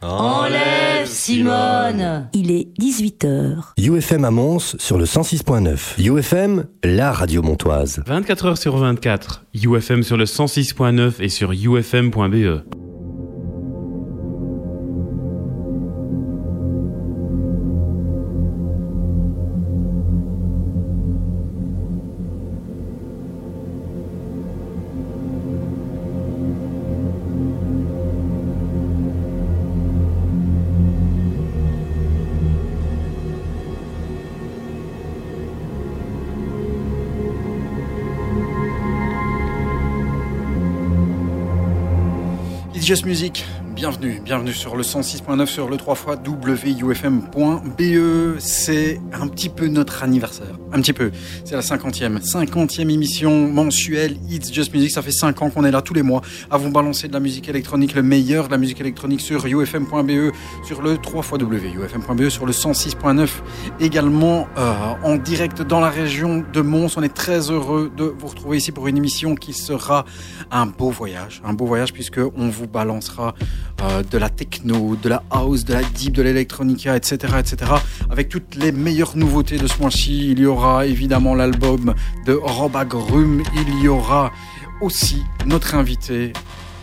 Enlève Simone Il est 18h. UFM à Mons sur le 106.9. UFM, la radio montoise. 24 heures sur 24. UFM sur le 106.9 et sur ufm.be. It's Just Music, bienvenue, bienvenue sur le 106.9 sur le 3 fois wufm.be. C'est un petit peu notre anniversaire, un petit peu. C'est la 50e, 50e émission mensuelle It's Just Music. Ça fait 5 ans qu'on est là tous les mois à vous balancer de la musique électronique, le meilleur de la musique électronique sur ufm.be, sur le 3 fois wufm.be, sur le 106.9 également euh, en direct dans la région de Mons. On est très heureux de vous retrouver ici pour une émission qui sera un beau voyage, un beau voyage puisque on vous balancera euh, de la techno, de la house, de la deep, de l'électronica, etc., etc. Avec toutes les meilleures nouveautés de ce mois-ci, il y aura évidemment l'album de Rob Agrum, il y aura aussi notre invité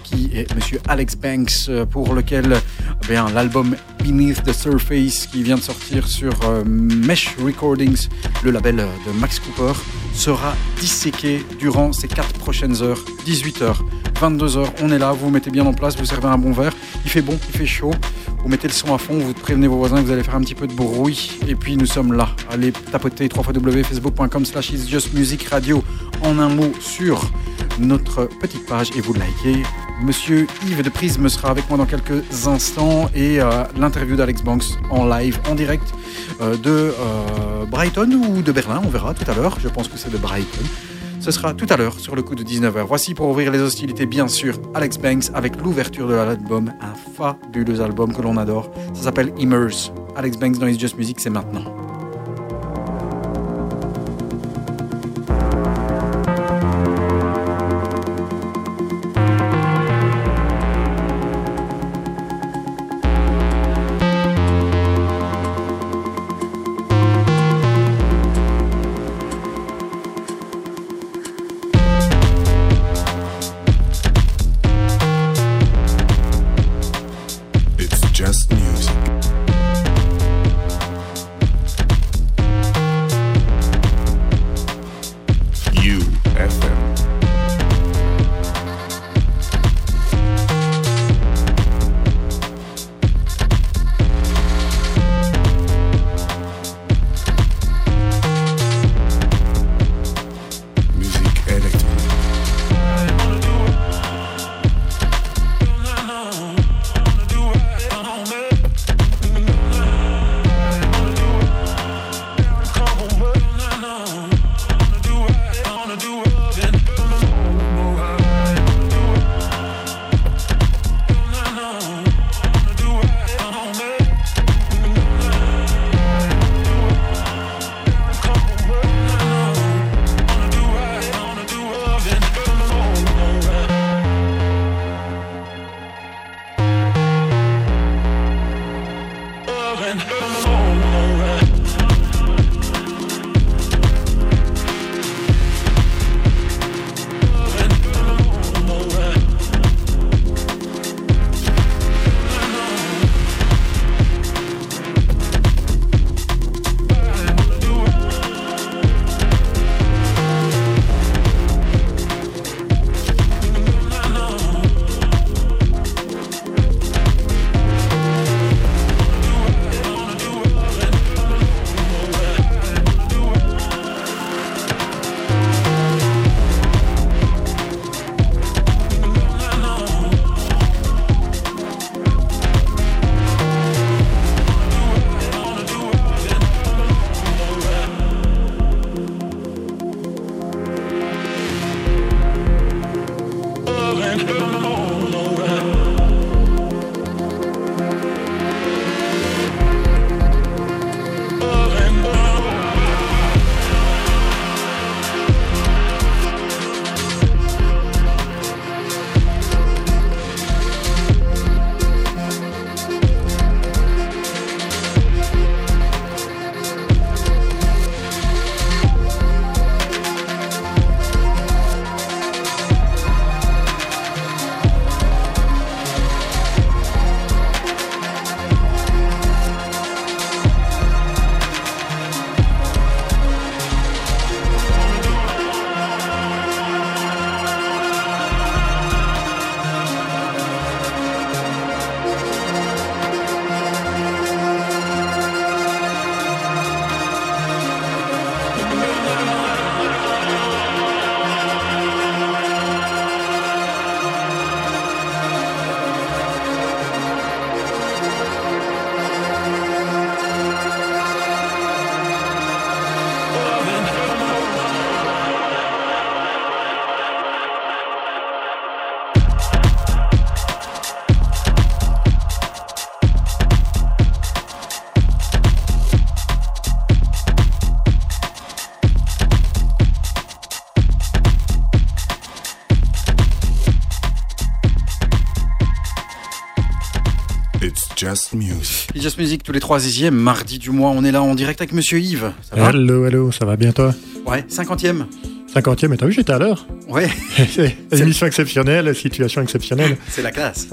qui est Monsieur Alex Banks, euh, pour lequel eh l'album Beneath the Surface qui vient de sortir sur euh, Mesh Recordings, le label de Max Cooper, sera disséqué durant ces quatre prochaines heures, 18h, 22h. On est là, vous vous mettez bien en place, vous servez un bon verre, il fait bon, il fait chaud. Vous mettez le son à fond, vous prévenez vos voisins, vous allez faire un petit peu de bruit. Et puis nous sommes là. Allez tapoter www.facebook.com slash It's Just Music Radio en un mot sur notre petite page et vous likez. Monsieur Yves de Prisme sera avec moi dans quelques instants et euh, l'interview d'Alex Banks en live, en direct euh, de euh, Brighton ou de Berlin, on verra tout à l'heure. Je pense que c'est de Brighton. Ce sera tout à l'heure sur le coup de 19h. Voici pour ouvrir les hostilités, bien sûr, Alex Banks avec l'ouverture de l'album, un fabuleux album que l'on adore. Ça s'appelle Immerse. Alex Banks dans It's Just Music, c'est maintenant. Just music. It's Just Music tous les troisièmes mardi du mois. On est là en direct avec Monsieur Yves. Ça va Hello, hello, ça va bien toi? Ouais, cinquantième. 50e, mais t'as vu, j'étais à l'heure. Ouais, Émission exceptionnelle, situation exceptionnelle. c'est la classe.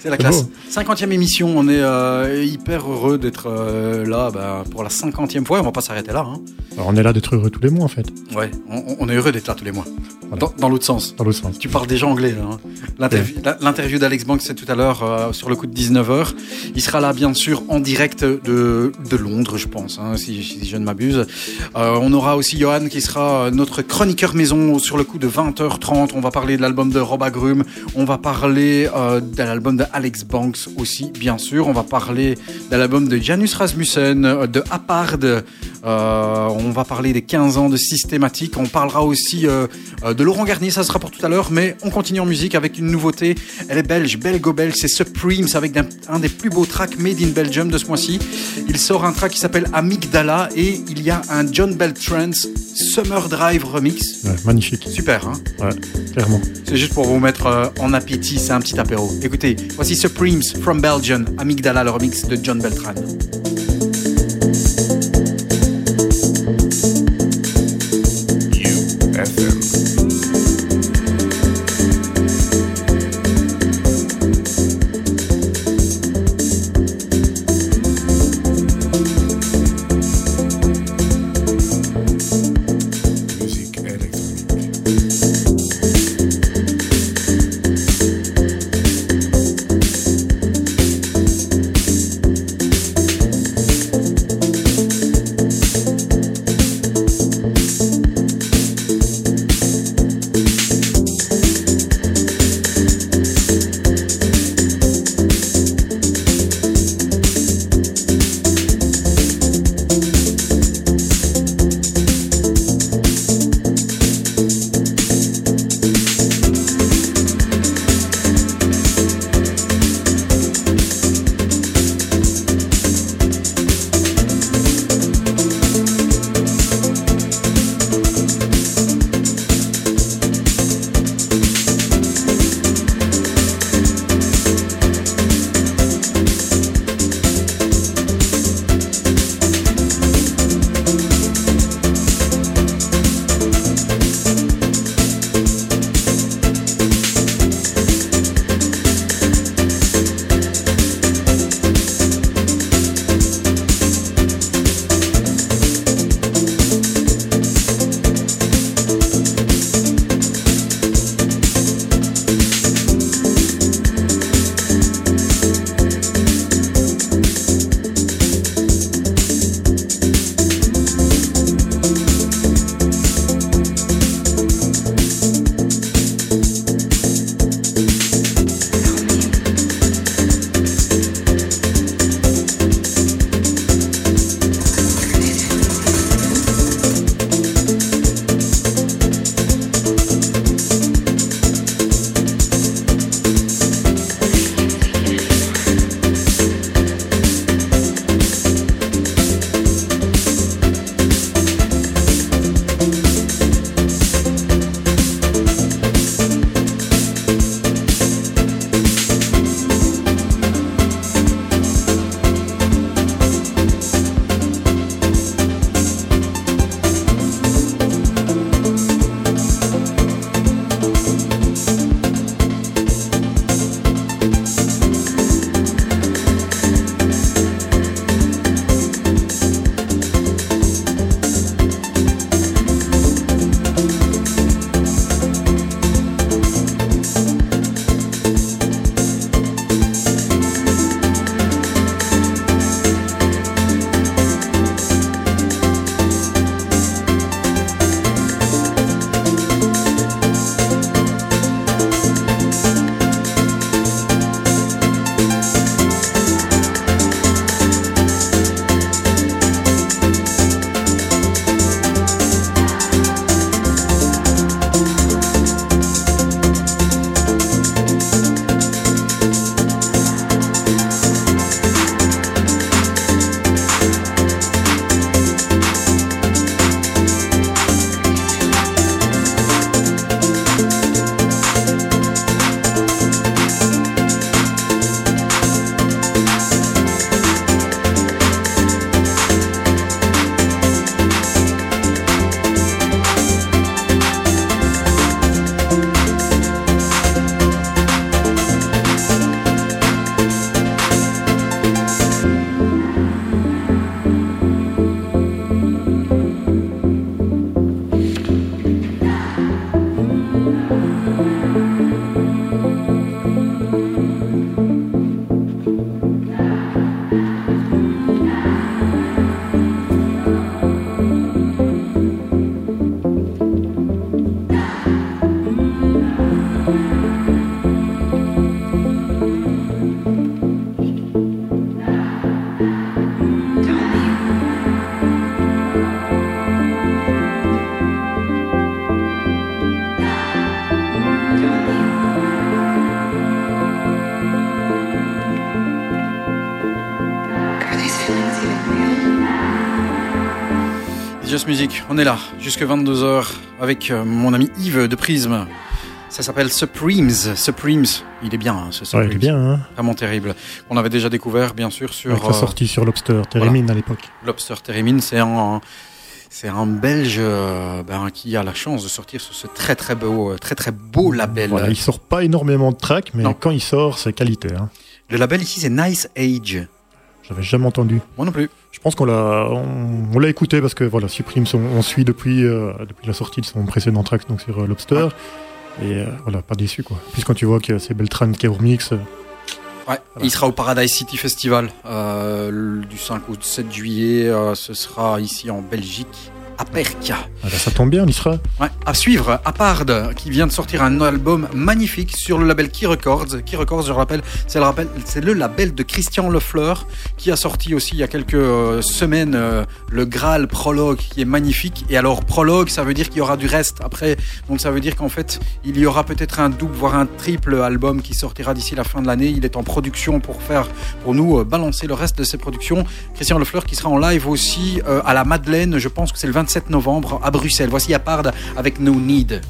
C'est la classe. beau. Cinquantième émission. On est euh, hyper heureux d'être euh, là bah, pour la cinquantième fois. On va pas s'arrêter là. Hein. Alors, on est là d'être heureux tous les mois en fait, Ouais, on, on est heureux d'être là tous les mois. Voilà. Dans, dans l'autre sens. dans l'autre sens. Tu parles déjà anglais. là, hein. L'interview d'Alex Banks, c'est tout à l'heure euh, sur le coup de 19h. Il sera là, bien sûr, en direct de, de Londres, je pense, hein, si, si je ne m'abuse. Euh, on aura aussi Johan qui sera euh, notre chroniqueur maison sur le coup de 20h30. On va parler de l'album de Rob Agrum. On va parler euh, de l'album de Alex Banks aussi, bien sûr. On va parler de l'album de Janus Rasmussen, de Apard. Euh, on va parler des 15 ans de Systématique. On parlera aussi de Laurent Garnier, ça sera pour tout à l'heure. Mais on continue en musique avec une nouveauté. Elle est belge, belgo-belge. C'est Supremes avec un, un des plus beaux tracks made in Belgium de ce mois-ci. Il sort un track qui s'appelle Amygdala et il y a un John Bell Trance Summer Drive remix. Ouais, magnifique, Super, hein ouais, clairement. c'est juste pour vous mettre euh, en appétit, c'est un petit apéro. Écoutez, voici Supremes from Belgium, Amygdala, le remix de John Beltran. On est là jusque 22h avec euh, mon ami Yves de Prisme. Ça s'appelle Supremes. Supremes, il est bien hein, ce Ouais, Supremes. il est bien, hein. Vraiment terrible. On avait déjà découvert bien sûr sur Avec euh, sortie sur Lobster, Térémine à l'époque. Lobster Theremin, c'est un c'est un Belge euh, ben, qui a la chance de sortir sur ce très très beau très très beau label. Voilà, il sort pas énormément de tracks, mais Non. quand il sort, c'est qualité. Hein. Le label ici c'est Nice Age. J'avais jamais entendu. Moi non plus. Je pense qu'on l'a, on, on l'a écouté parce que voilà, Supreme, on, on suit depuis, euh, depuis la sortie de son précédent track donc sur euh, Lobster. Et euh, voilà, pas déçu quoi. Puis quand tu vois que c'est Beltran qui est au euh, Ouais, il sera au Paradise City Festival du 5 au 7 juillet. ce sera ici en Belgique, à Perca. ah bah, ça tombe bien, on y sera. Ouais, à suivre, Apard, qui vient de sortir un album magnifique sur le label Key Records. Key Records, je le rappelle, c'est le, rappel- c'est le label de Christian Lefleur, qui a sorti aussi il y a quelques euh, semaines euh, le Graal Prologue, qui est magnifique. Et alors, Prologue, ça veut dire qu'il y aura du reste après. Donc ça veut dire qu'en fait, il y aura peut-être un double, voire un triple album qui sortira d'ici la fin de l'année. Il est en production pour faire, pour nous, euh, balancer le reste de ses productions. Christian Lefleur qui sera en live aussi à la Madeleine, je pense que c'est le 27 novembre à Bruxelles. Voici Apard avec No Need.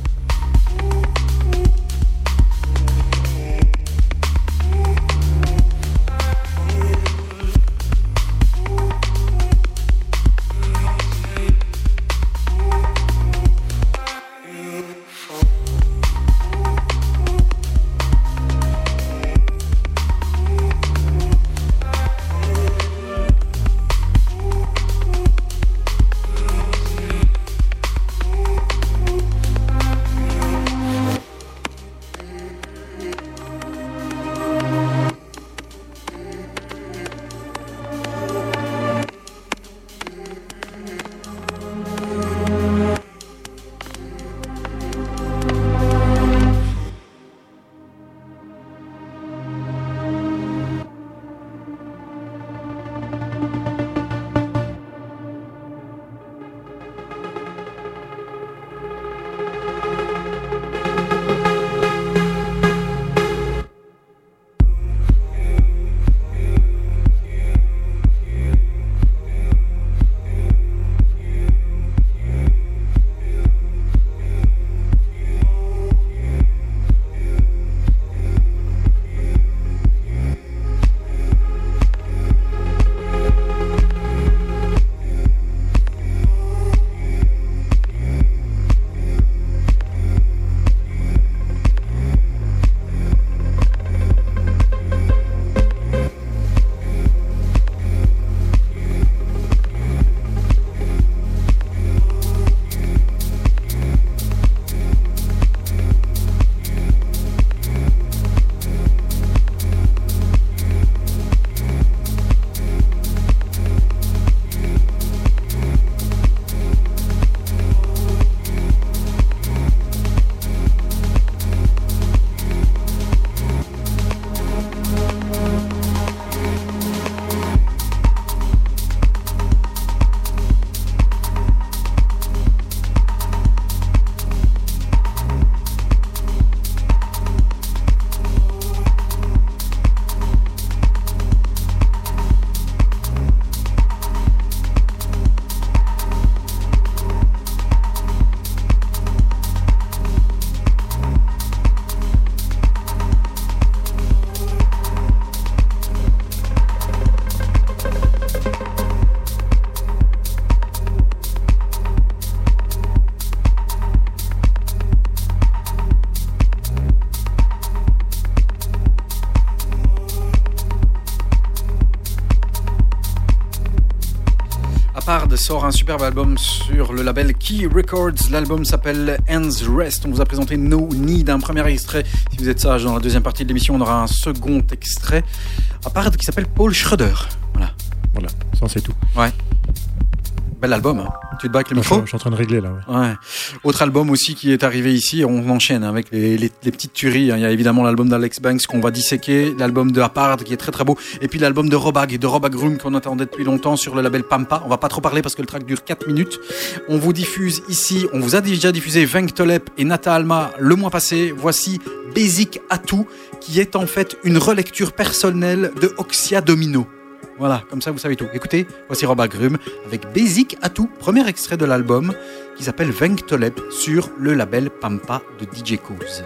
Sort un superbe album sur le label Key Records. L'album s'appelle Ends Rest. On vous a présenté No Need, un premier extrait. Si vous êtes sage, dans la deuxième partie de l'émission, on aura un second extrait. Apard qui s'appelle Paul Schroeder. Voilà. Voilà, ça c'est tout. Bel album. hein. Tu te bats avec le micro je suis en train de régler là. Ouais. Ouais. Autre album aussi qui est arrivé ici, on enchaîne avec les, petites tueries. hein. Il y a évidemment l'album d'Alex Banks qu'on va disséquer, l'album de Apard qui est très très beau, et puis l'album de Robag, de Robag Room qu'on attendait depuis longtemps sur le label Pampa. On va pas trop parler parce que le track dure 4 minutes. On vous diffuse ici, on vous a déjà diffusé Venk Tolep et Nata Alma le mois passé. Voici Basic Atout qui est en fait une relecture personnelle de Oxia Domino. Voilà, comme ça vous savez tout. Écoutez, voici Rob Agrum avec Basic Atout, premier extrait de l'album qui s'appelle Venktolep sur le label Pampa de DJ Kouz.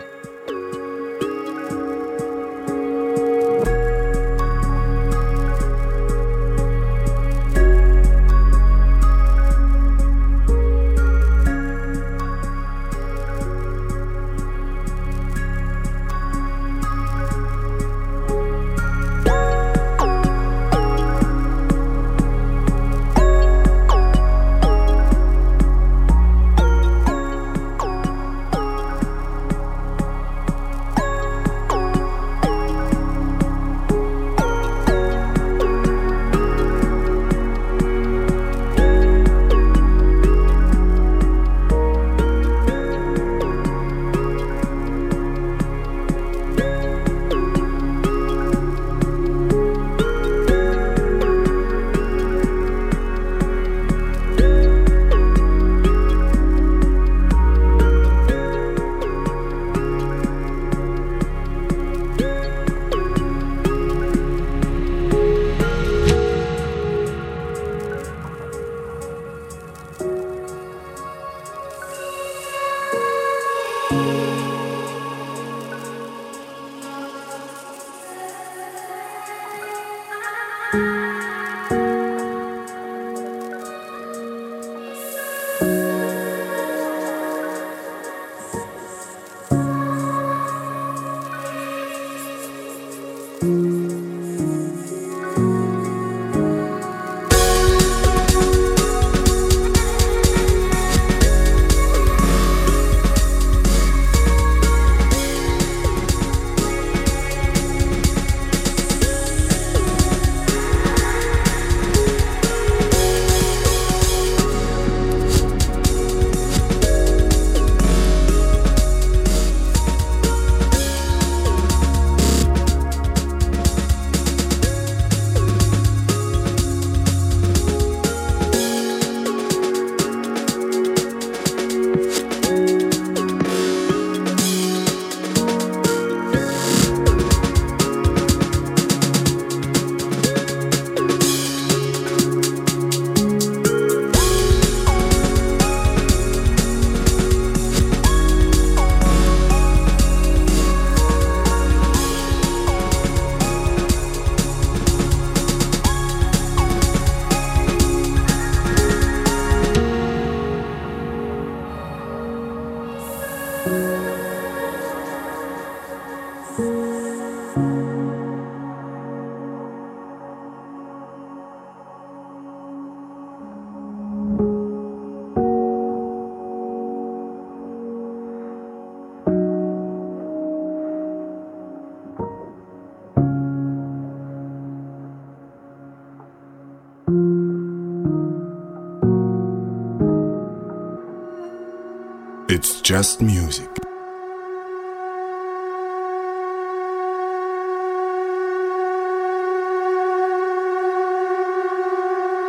Just music.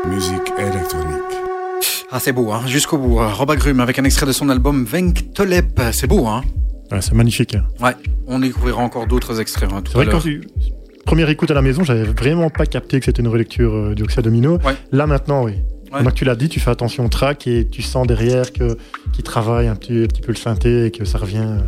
Musique électronique. Ah, c'est beau, hein, jusqu'au bout. hein. Rob Agrum avec un extrait de son album Venktolep. C'est beau, hein Ouais, c'est magnifique. hein. Ouais, on découvrira encore d'autres extraits hein, tout C'est vrai à que quand l'heure. tu... Première écoute à la maison, j'avais vraiment pas capté que c'était une relecture euh, du Oxia Domino. Ouais. Là maintenant, oui. Ouais. Maintenant que tu l'as dit, tu fais attention au track et tu sens derrière que qui travaille un petit, un petit peu le synthé et que ça revient. euh,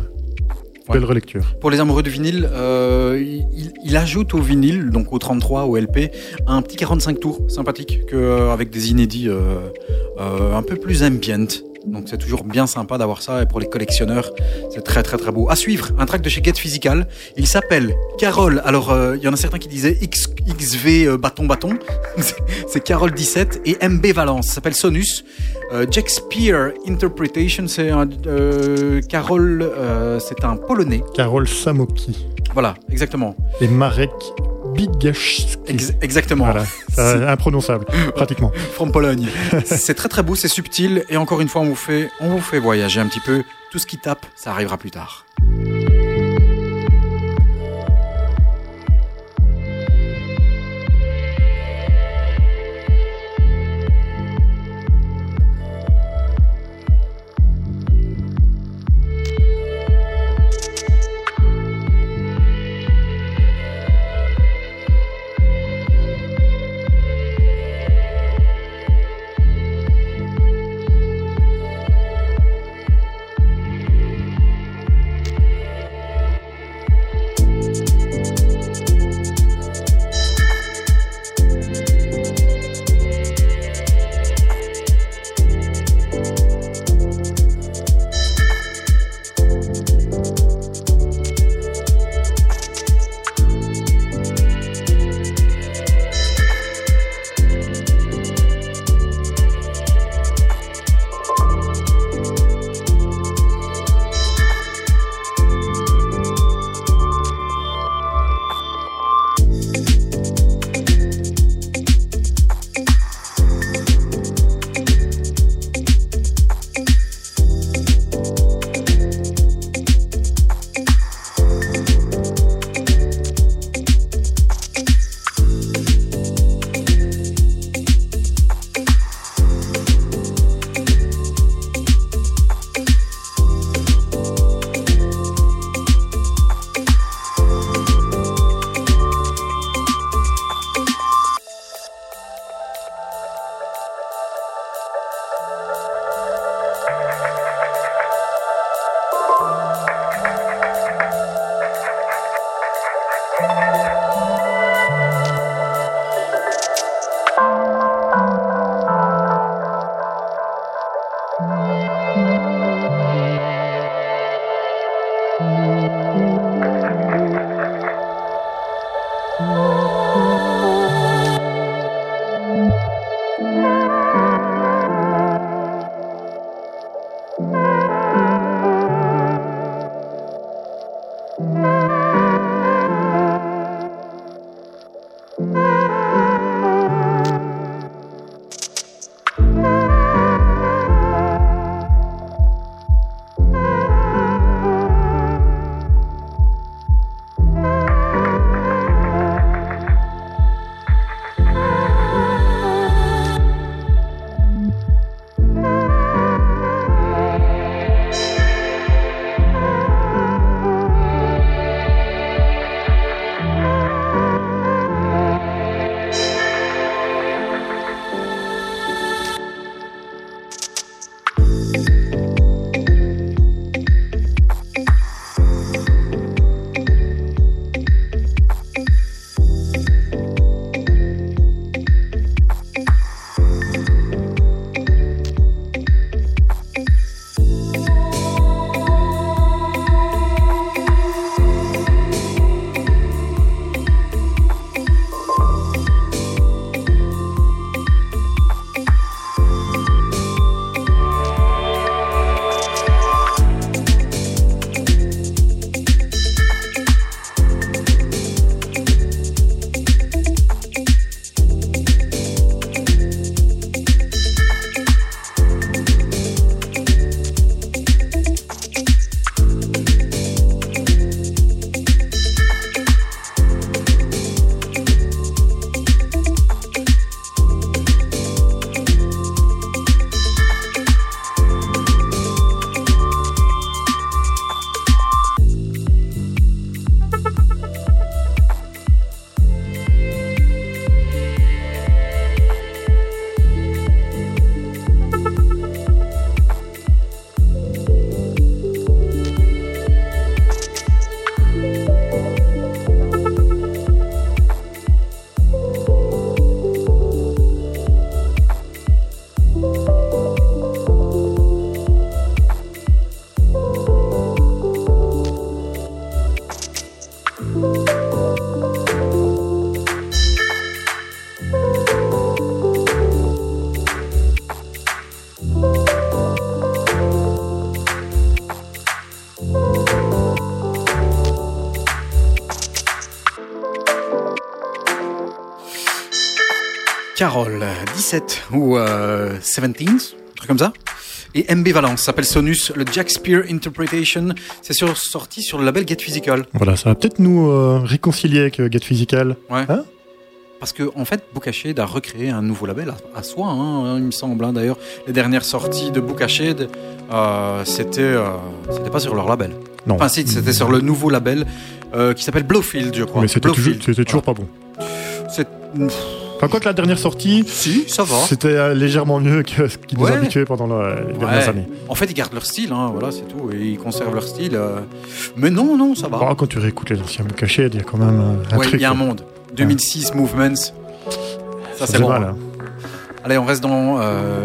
Ouais. Belle relecture. Pour les amoureux du vinyle, euh, il, il ajoute au vinyle, donc au 33, au LP, un petit 45 tours sympathique, que, euh, avec des inédits euh, un peu plus ambient. Donc c'est toujours bien sympa d'avoir ça et pour les collectionneurs, c'est très très très beau. À suivre, un track de chez Get Physical. Il s'appelle Carole. Alors euh, il y en a certains qui disaient X, XV euh, bâton bâton. C'est- Carole 17 et MB Valence. Ça s'appelle Sonus. Euh, Shakespeare Interpretation, c'est un euh, Carole, euh, c'est un polonais. Karol Samoki Voilà, exactement. et Marek Exactement. Voilà, Ça, imprononçable, pratiquement. From Pologne. c'est très très beau, c'est subtil et encore une fois on vous fait on vous fait voyager un petit peu. Tout ce qui tape, ça arrivera plus tard. Carole, 17 ou euh, 17, un truc comme ça. Et MB Valence s'appelle Sonus, le Jack Spear Interpretation. C'est sur, sorti sur le label Get Physical. Voilà, ça va peut-être nous euh, réconcilier avec euh, Get Physical. Ouais. Hein Parce que en fait, Bookashade a recréé un nouveau label à, soi, hein, il me semble. hein. D'ailleurs, les dernières sorties de Bookashade, euh, c'était euh, c'était pas sur leur label. Non. Enfin, si, c'était sur le nouveau label euh, qui s'appelle Blowfield, je crois. Mais c'était toujours, pas bon. C'est- Enfin, quoi que la dernière sortie, Si, ça va. c'était euh, légèrement mieux que ce qui nous Ouais. habituait pendant les dernières Ouais. années. En fait, ils gardent leur style, hein, voilà, c'est tout. Et ils conservent leur style. euh. Mais non, non, ça va. Ah, quand tu réécoutes les anciens cachés, il y a quand même euh, un Ouais, truc. il y a un monde. 2006 Movements. Ça, Ça c'est bon. mal, hein. Allez, on reste dans euh,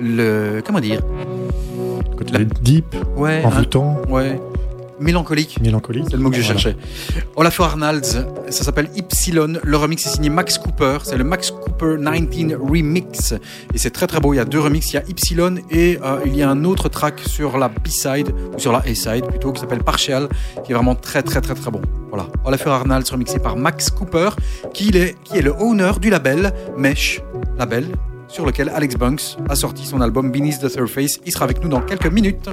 le. Comment dire? Côté La- deep, Ouais. un- envoûtant, ouais. Mélancolique. mélancolique. C'est le mot que je Voilà. cherchais. Olafur Arnalds, ça s'appelle Ypsilon. Le remix est signé Max Cooper. C'est le Max Cooper 19 Remix. Et c'est très très beau. Il y a deux remixes. Il y a Ypsilon et euh, il y a un autre track sur la B-side, ou sur la A-side plutôt, qui s'appelle Partial, qui est vraiment très très très très bon. Voilà. Olafur Arnalds remixé par Max Cooper, qui est, qui est le owner du label Mesh, label sur lequel Alex Bunks a sorti son album Beneath the Surface. Il sera avec nous dans quelques minutes.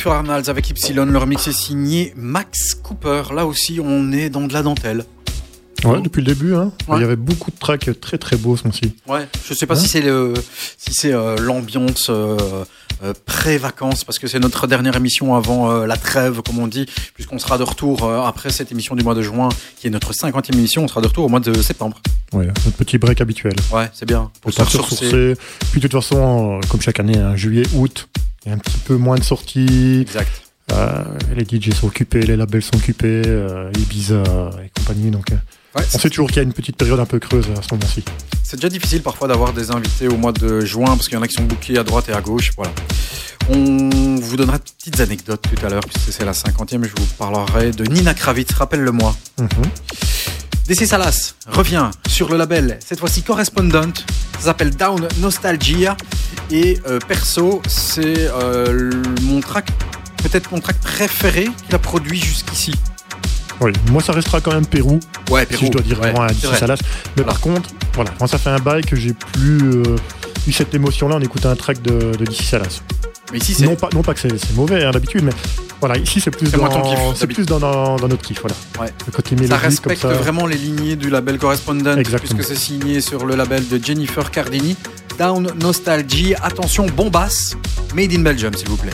Olafur Arnalds avec Ypsilon. Le remix est signé Max Cooper. Là aussi, on est dans de la dentelle. Ouais, depuis le début, hein. Ouais. Il y avait beaucoup de tracks très très beaux ce mois-ci. Ouais. Je sais pas si c'est le, si c'est euh, l'ambiance euh, euh, pré-vacances, parce que c'est notre dernière émission avant la trêve, comme on dit, puisqu'on sera de retour après cette émission du mois de juin, qui est notre 50e émission. On sera de retour au mois de septembre. Ouais, notre petit break habituel. Ouais, c'est bien. Pour se ressourcer. Puis de toute façon, comme chaque année, hein, juillet, août, peu moins de sorties. Exact. Euh, les DJ sont occupés, les labels sont occupés, euh, Ibiza et compagnie. Donc, euh, Ouais, on sait toujours qu'il y a une petite période un peu creuse à ce moment-ci. C'est déjà difficile parfois d'avoir des invités au mois de juin parce qu'il y en a qui sont bookés à droite et à gauche. Voilà. On vous donnera de petites anecdotes tout à l'heure puisque c'est la cinquantième. Je vous parlerai de Nina Kravitz. Rappelle-le-moi. Mhm. DC Salas revient sur le label, cette fois-ci Correspondent. Ça s'appelle Down Nostalgia. Et euh, perso, c'est euh, mon track, peut-être mon track préféré qu'il a produit jusqu'ici. Oui, moi ça restera quand même Pérou, Ouais, si je dois dire vraiment un vrai. Salas. Mais Voilà. par contre, voilà, moi ça fait un bail que j'ai plus euh, eu cette émotion-là en écoutant un track de, de DC Salas. Mais ici, c'est Non pas, non pas que c'est c'est mauvais hein, d'habitude, mais voilà, ici c'est plus C'est moins ton kiff, dans, c'est plus dans, dans, dans notre kiff, voilà. Ouais. Le côté Ça respecte comme ça. vraiment les lignées du label Correspondent, Exactement. puisque c'est signé sur le label de Jennifer Cardini. Down Nostalgie, attention, bombasse, made in Belgium, s'il vous plaît.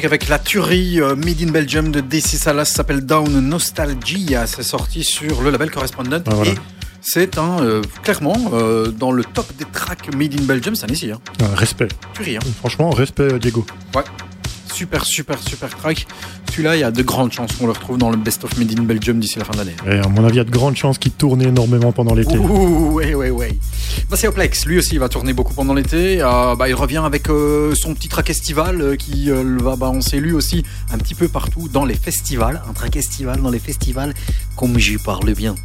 Music avec la tuerie euh, Made in Belgium de DC Salas s'appelle Down Nostalgia. C'est sorti sur le label Correspondent. Ah, voilà. Et c'est un, euh, clairement, euh, dans le top des tracks Made in Belgium, c'est un ici. Hein. Respect. Tuerie, hein. Franchement, respect, Diego. Ouais. Super, super, super track. Celui-là, il y a de grandes chances qu'on le retrouve dans le Best of Made in Belgium d'ici la fin de l'année. Et à mon avis, il y a de grandes chances qu'il tourne énormément pendant l'été. Ouh, ouais, ouais, ouais. Bah, c'est Oplex. Lui aussi, il va tourner beaucoup pendant l'été. Euh, bah, il revient avec euh, son petit track estival euh, qui va balancer lui aussi un petit peu partout dans les festivals. Un track estival dans les festivals, comme j'y parle bien.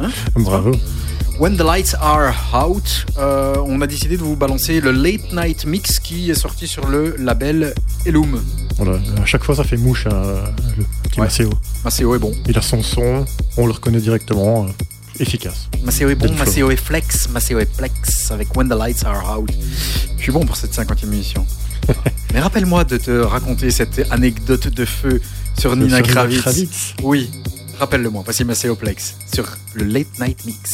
Hein Bravo. When the lights are out, euh, on a décidé de vous balancer le Late Night Mix qui est sorti sur le label Elum. Voilà. À chaque fois, ça fait mouche, hein, le petit Ouais. Maceo. Maceo est bon. Il a son son, on le reconnaît directement. euh, efficace. Maceo est bon, Maceo est flex, Maceo est plex avec When the Lights Are Out. Je suis bon pour cette 50e émission. Mais rappelle-moi de te raconter cette anecdote de feu sur Nina Sur Kravitz. Kravitz. Oui, rappelle-le-moi. Voici Maceo Plex sur le Late Night Mix.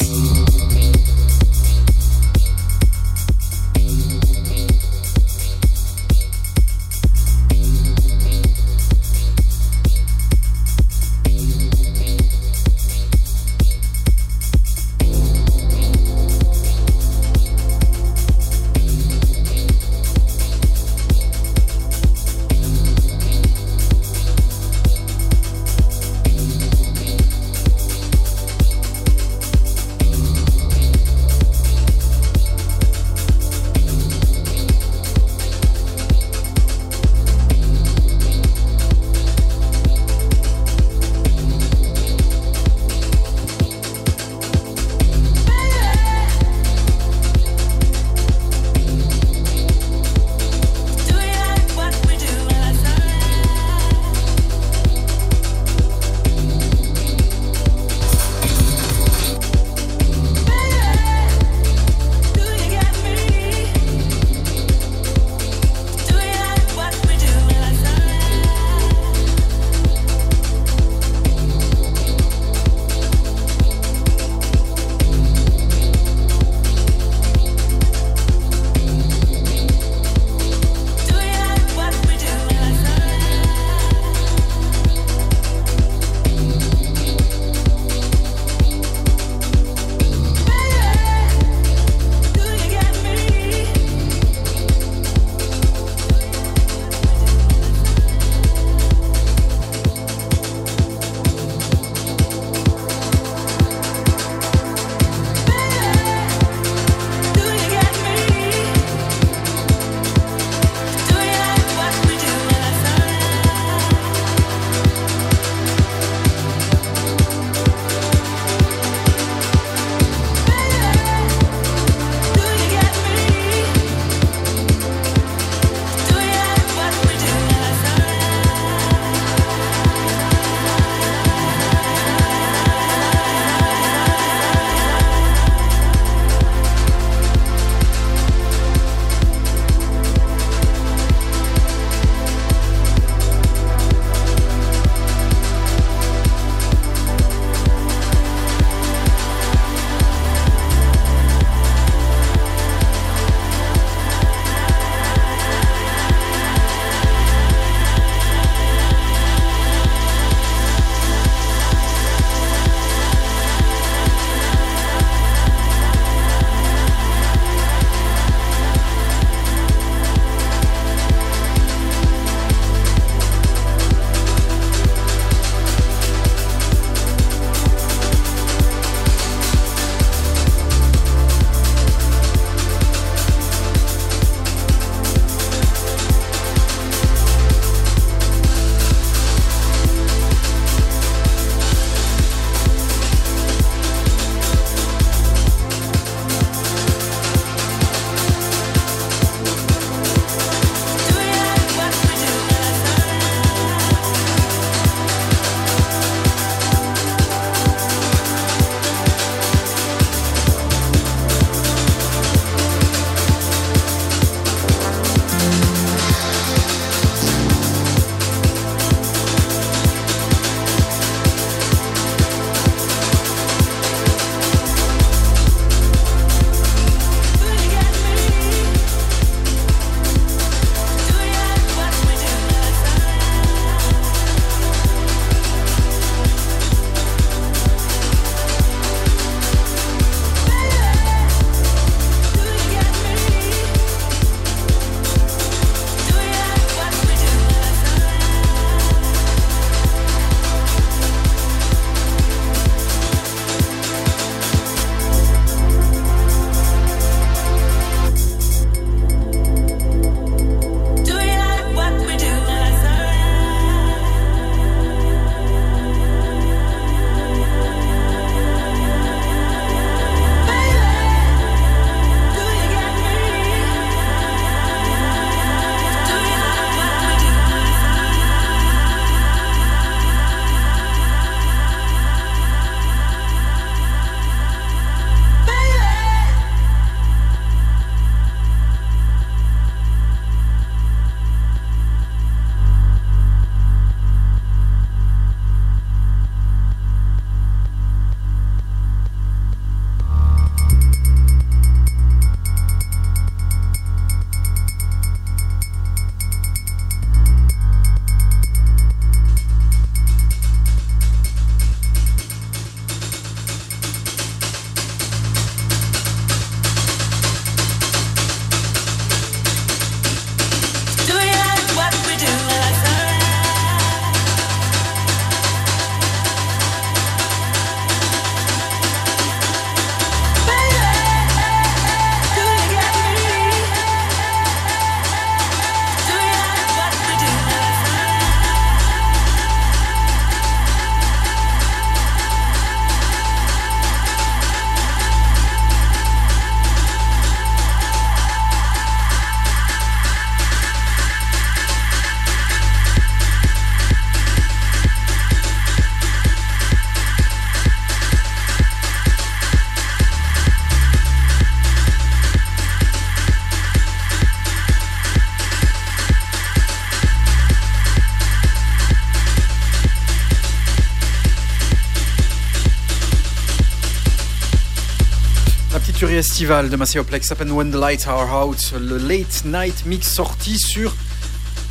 Tuerie estivale de Macéoplex s'appelle When the Lights Are Out, le late night mix sorti sur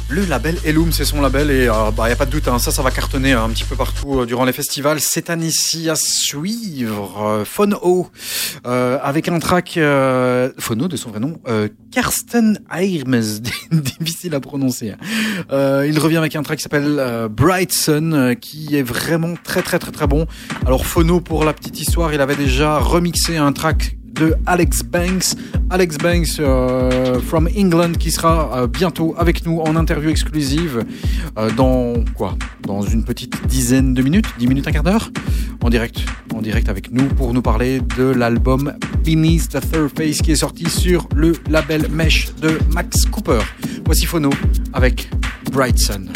le label Elum, c'est son label et il euh, bah, a pas de doute, hein, ça, ça va cartonner hein, un petit peu partout euh, durant les festivals. Cette année-ci à suivre, euh, Phono, euh, avec un track Phono de son vrai nom, Karsten Airmes, difficile à prononcer. hein. il revient avec un track qui s'appelle Bright Sun, qui est vraiment très très très très bon. Alors Phono, pour la petite histoire, il avait déjà remixé un track de Alex Banks. Alex Banks euh, from England qui sera euh, bientôt avec nous en interview exclusive euh, dans quoi? Dans une petite dizaine de minutes, 10 minutes, un quart d'heure? En direct, en direct avec nous pour nous parler de l'album Beneath the Third Face qui est sorti sur le label Mesh de Max Cooper. Voici Phono avec Bright Sun.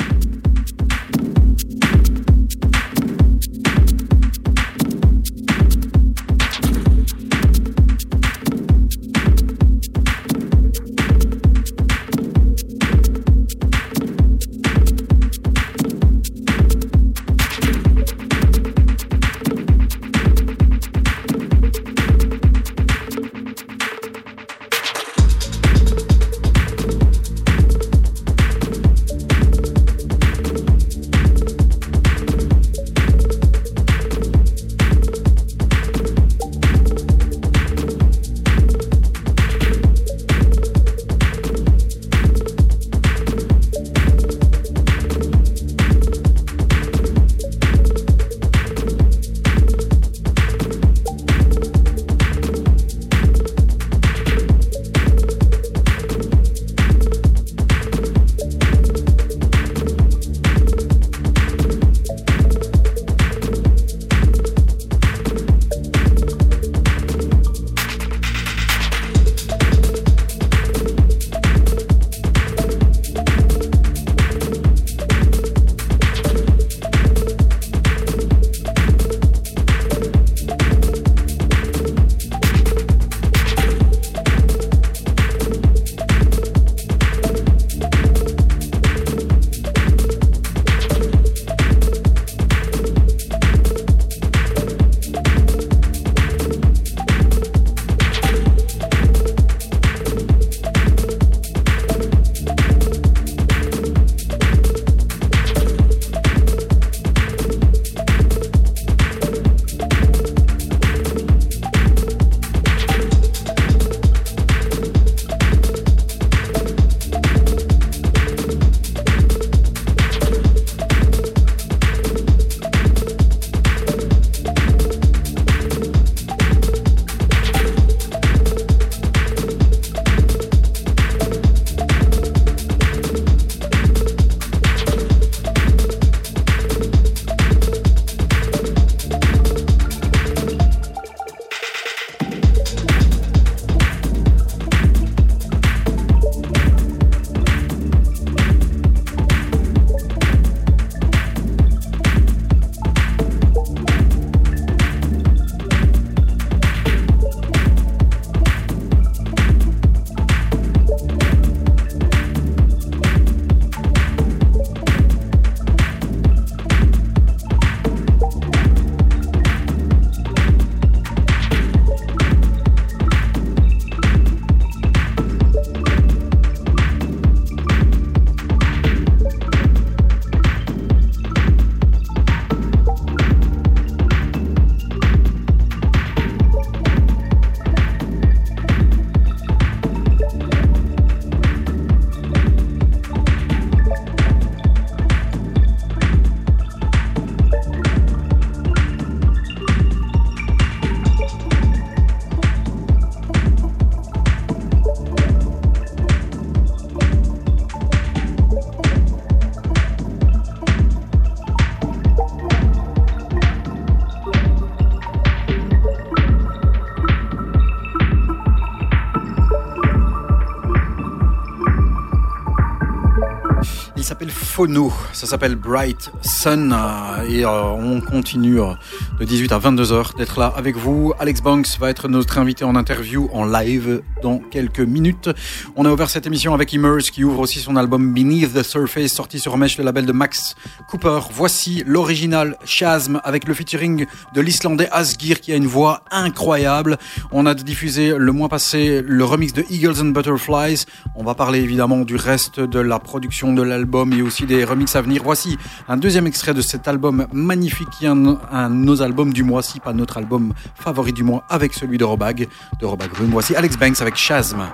Phono, ça s'appelle Bright Sun euh, et euh, on continue euh, de 18 à 22 heures d'être là avec vous. Alex Banks va être notre invité en interview en live dans quelques minutes. On a ouvert cette émission avec Immerse qui ouvre aussi son album Beneath the Surface sorti sur Mesh, le label de Max Cooper. Voici l'original Chasm avec le featuring de l'Islandais Asgir qui a une voix incroyable. On a diffusé le mois passé le remix de Eagles and Butterflies. On va parler évidemment du reste de la production de l'album album et aussi des remixes à venir. Voici un deuxième extrait de cet album magnifique qui est un, nos albums du mois, si pas notre album favori du mois, avec celui de Robag, de Robag Room. Voici Alex Banks avec Chasm.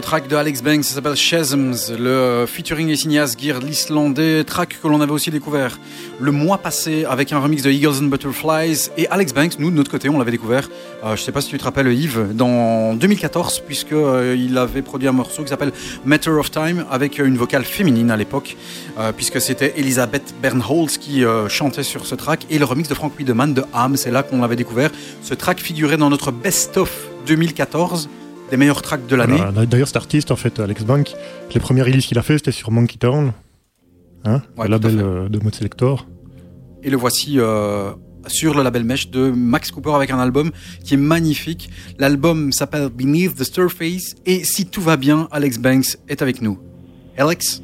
Track de Alex Banks, ça s'appelle Chasms. Le euh, featuring est signé Asgir, l'Islandais, track que l'on avait aussi découvert le mois passé avec un remix de Eagles and Butterflies. Et Alex Banks, nous de notre côté, on l'avait découvert, euh, je sais pas si tu te rappelles Yves, dans 2014, puisque euh, avait produit un morceau qui s'appelle Matter of Time avec une vocale féminine à l'époque, euh, puisque c'était Elisabeth Bernholz qui euh, chantait sur ce track. Et le remix de Frank Wiedemann de Ham, c'est là qu'on l'avait découvert. Ce track figurait dans notre best-of 2014 des meilleurs tracks de l'année. Voilà. D'ailleurs, cet artiste, en fait, Alex Bank, les premières releases qu'il a fait, c'était sur Monkey Town, hein, Ouais, le label euh, de Mode Selector. Et le voici euh, sur le label Mesh de Max Cooper avec un album qui est magnifique. L'album s'appelle Beneath the Surface et si tout va bien, Alex Banks est avec nous. Alex,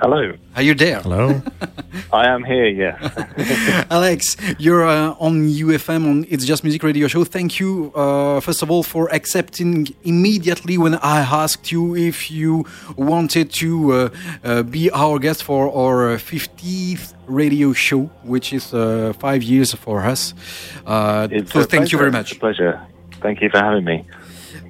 Hello, are you there? Hello. I am here. Yes. Alex, you're uh, on UFM on It's Just Music radio show. Thank you, uh, first of all, for accepting immediately when I asked you if you wanted to uh, uh, be our guest for our uh, 50th radio show, which is uh, five years for us. Uh, It's so a thank you pleasure. very It's much. a pleasure. Thank you for having me.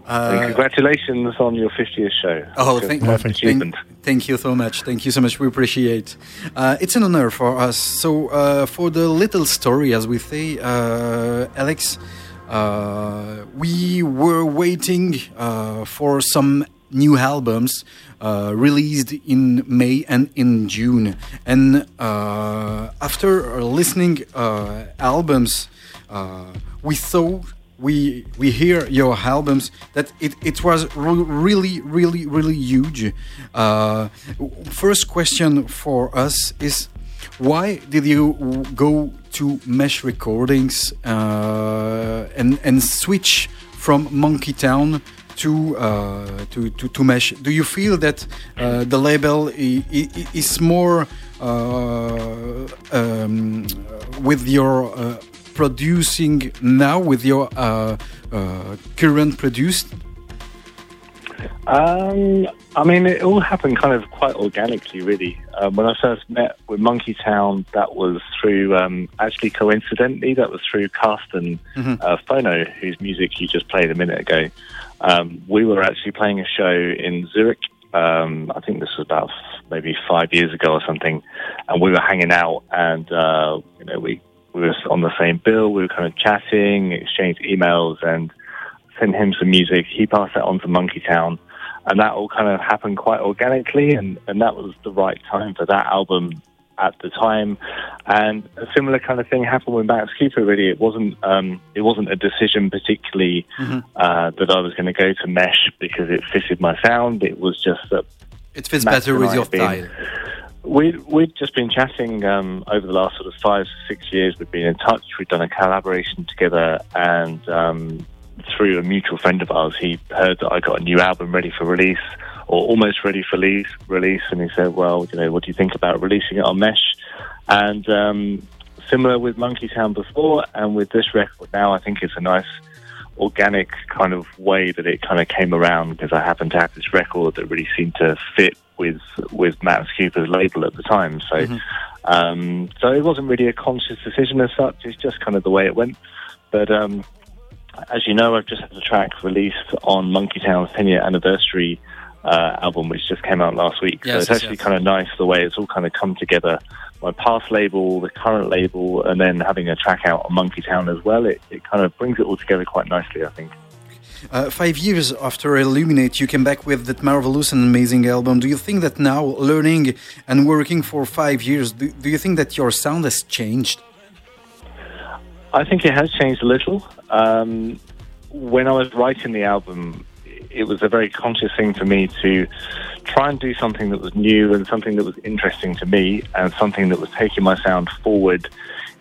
Uh, congratulations on your 50th show. Oh, thank, thank you. Thank you so much. Thank you so much. We appreciate. Uh, it's an honor for us. So, uh, for the little story, as we say, uh, Alex, uh, we were waiting uh, for some new albums uh, released in May and in June, and uh, after listening uh, albums, uh, we thought we we hear your albums that it, it was really really really huge. Uh, first question for us is why did you go to mesh recordings uh, and and switch from monkey town to, uh, to, to, to mesh? Do you feel that uh, the label is more uh, um, with your uh, producing now with your uh, uh, current produced? Um, I mean, it all happened kind of quite organically, really. Um, when I first met with Monkey Town, that was through, um, actually coincidentally, that was through Carsten Mhm. uh, Phono, whose music you just played a minute ago. Um, we were actually playing a show in Zurich. Um, I think this was about maybe five years ago or something, and we were hanging out, and uh, you know, we we were on the same bill. We were kind of chatting, exchanged emails, and sent him some music. He passed that on to Monkey Town, and that all kind of happened quite organically, and, and that was the right time for that album at the time. And a similar kind of thing happened with Max Cooper. Really, it wasn't um, it wasn't a decision particularly Mhm. uh, that I was going to go to Mesh because it fitted my sound. It was just that It fits Max better with your style. We we'd just been chatting um, over the last sort of five six years. We've been in touch. We've done a collaboration together, and um, through a mutual friend of ours, he heard that I got a new album ready for release, or almost ready for release. Release, and he said, "Well, you know, what do you think about releasing it on Mesh?" And um, similar with Monkey Town before, and with this record now, I think it's a nice organic kind of way that it kind of came around because I happened to have this record that really seemed to fit with with Matt Cooper's label at the time. So Mhm. um, so it wasn't really a conscious decision as such. It's just kind of the way it went. But um, as you know, I've just had a track released on Monkey Town's 10 year anniversary uh, album, which just came out last week. so it's yes, actually yes. kind of nice the way it's all kind of come together. My past label, the current label, and then having a track out on Monkey Town as well. It, it kind of brings it all together quite nicely, I think. Uh, five years after Illuminate, you came back with that marvelous and amazing album. Do you think that now, learning and working for five years, do, do you think that your sound has changed? I think it has changed a little. Um, when I was writing the album, it was a very conscious thing for me to try and do something that was new and something that was interesting to me and something that was taking my sound forward,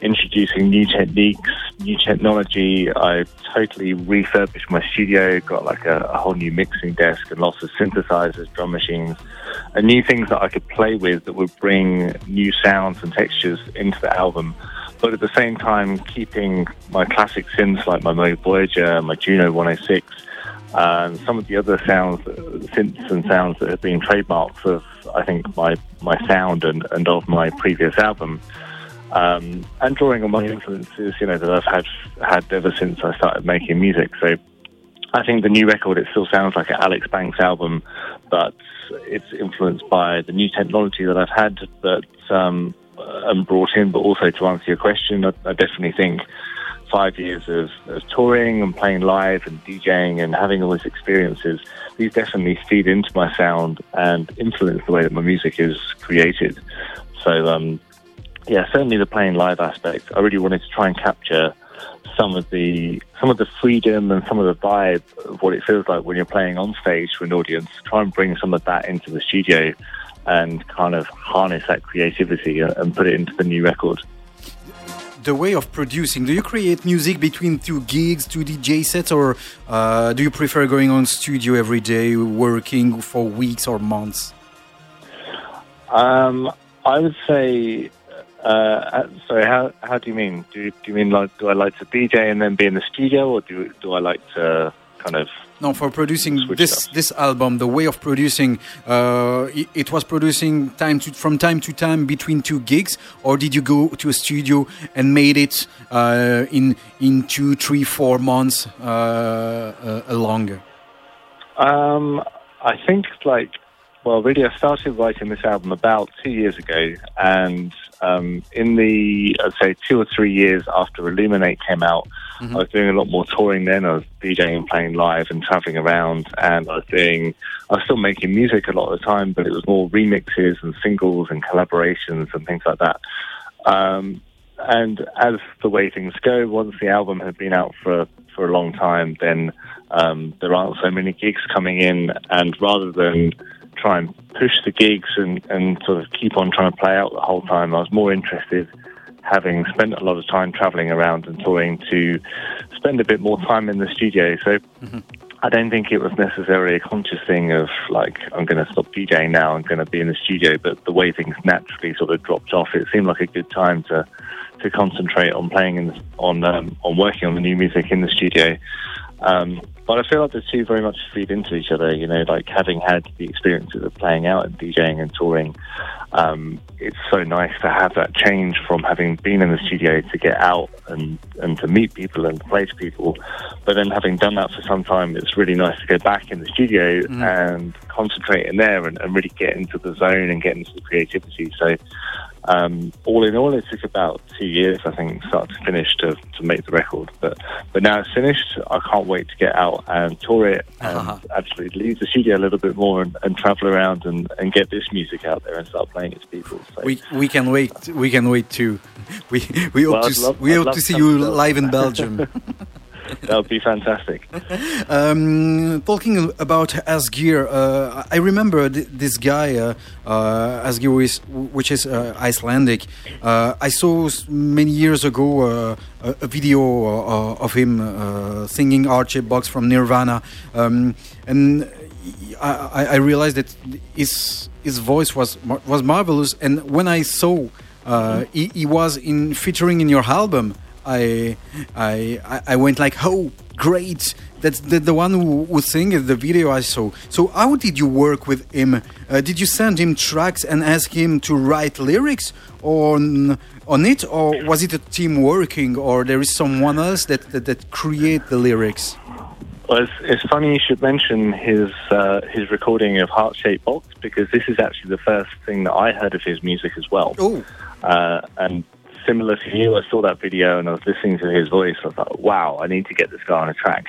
introducing new techniques, new technology. I totally refurbished my studio, got like a, a whole new mixing desk and lots of synthesizers, drum machines, and new things that I could play with that would bring new sounds and textures into the album but at the same time keeping my classic synths like my Moog Voyager, my Juno 106, and some of the other sounds, synths and sounds that have been trademarks of, I think, my, my sound and, and of my previous album. Um, and drawing on my influences, you know, that I've had had ever since I started making music. So I think the new record it still sounds like an Alex Banks album, but it's influenced by the new technology that I've had that um, and brought in. But also to answer your question, I, I definitely think five years of, of touring and playing live and DJing and having all these experiences, these definitely feed into my sound and influence the way that my music is created. So, um, yeah, certainly the playing live aspect. I really wanted to try and capture some of the some of the freedom and some of the vibe of what it feels like when you're playing on stage for an audience. Try and bring some of that into the studio and kind of harness that creativity and, and put it into the new record. The way of producing, do you create music between two gigs, two DJ sets, or uh, do you prefer going on studio every day, working for weeks or months? Um, I would say. Uh, sorry, how how do you mean? Do you, do you mean like do I like to DJ and then be in the studio, or do do I like to kind of No, for producing this up. this album, the way of producing, uh, it, it was producing time to, from time to time between two gigs, or did you go to a studio and made it uh, in in two, three, four months uh, uh, longer? Um, I think like, well, really, I started writing this album about two years ago, and um, in the I'd say two or three years after Illuminate came out, I was doing a lot more touring. Then I was DJing, and playing live, and traveling around, and I was doing. I was still making music a lot of the time, but it was more remixes and singles and collaborations and things like that. Um, and as the way things go, once the album had been out for for a long time, then um, there aren't so many gigs coming in, and rather than try and push the gigs and, and sort of keep on trying to play out the whole time, I was more interested, having spent a lot of time traveling around and touring, to spend a bit more time in the studio. So I don't think it was necessarily a conscious thing of like I'm going to stop DJing now, I'm going to be in the studio. But the way things naturally sort of dropped off, it seemed like a good time to to concentrate on playing and on um, on working on the new music in the studio. Um, but I feel like the two very much feed into each other. You know, like having had the experiences of playing out and DJing and touring, um, it's so nice to have that change from having been in the studio to get out and, and to meet people and play to people. But then having done that for some time, it's really nice to go back in the studio and concentrate in there and, and really get into the zone and get into the creativity. So um, all in all, it took about two years, I think, start to finish to, to make the record. But but now it's finished. I can't wait to get out and tour it and Uh-huh. actually leave the studio a little bit more and, and travel around and, and get this music out there and start playing it to people. So. We we can wait. We can wait too. We we hope Well, to love- we I'd hope to to see you live in Belgium. that would be fantastic. Um, talking about Asgir, uh, I remember th- this guy, uh, uh, Asgir, which is uh, Icelandic. Uh, I saw many years ago uh, a, video of him singing Archie Box from Nirvana, um, and I, I I realized that his his voice was was marvelous. And when I saw uh, he, he was in featuring in your album. I, I, I- went like, oh, great! That's the, the one who, who sang the video I saw. So how did you work with him? Uh, did you send him tracks and ask him to write lyrics on on it, or was it a team working, or there is someone else that that, that create the lyrics? Well, it's, it's funny you should mention his uh, his recording of Heart Shaped Box because this is actually the first thing that I heard of his music as well. Oh, Uh, and similar to you, I saw that video and I was listening to his voice. I was like, wow, I need to get this guy on a track.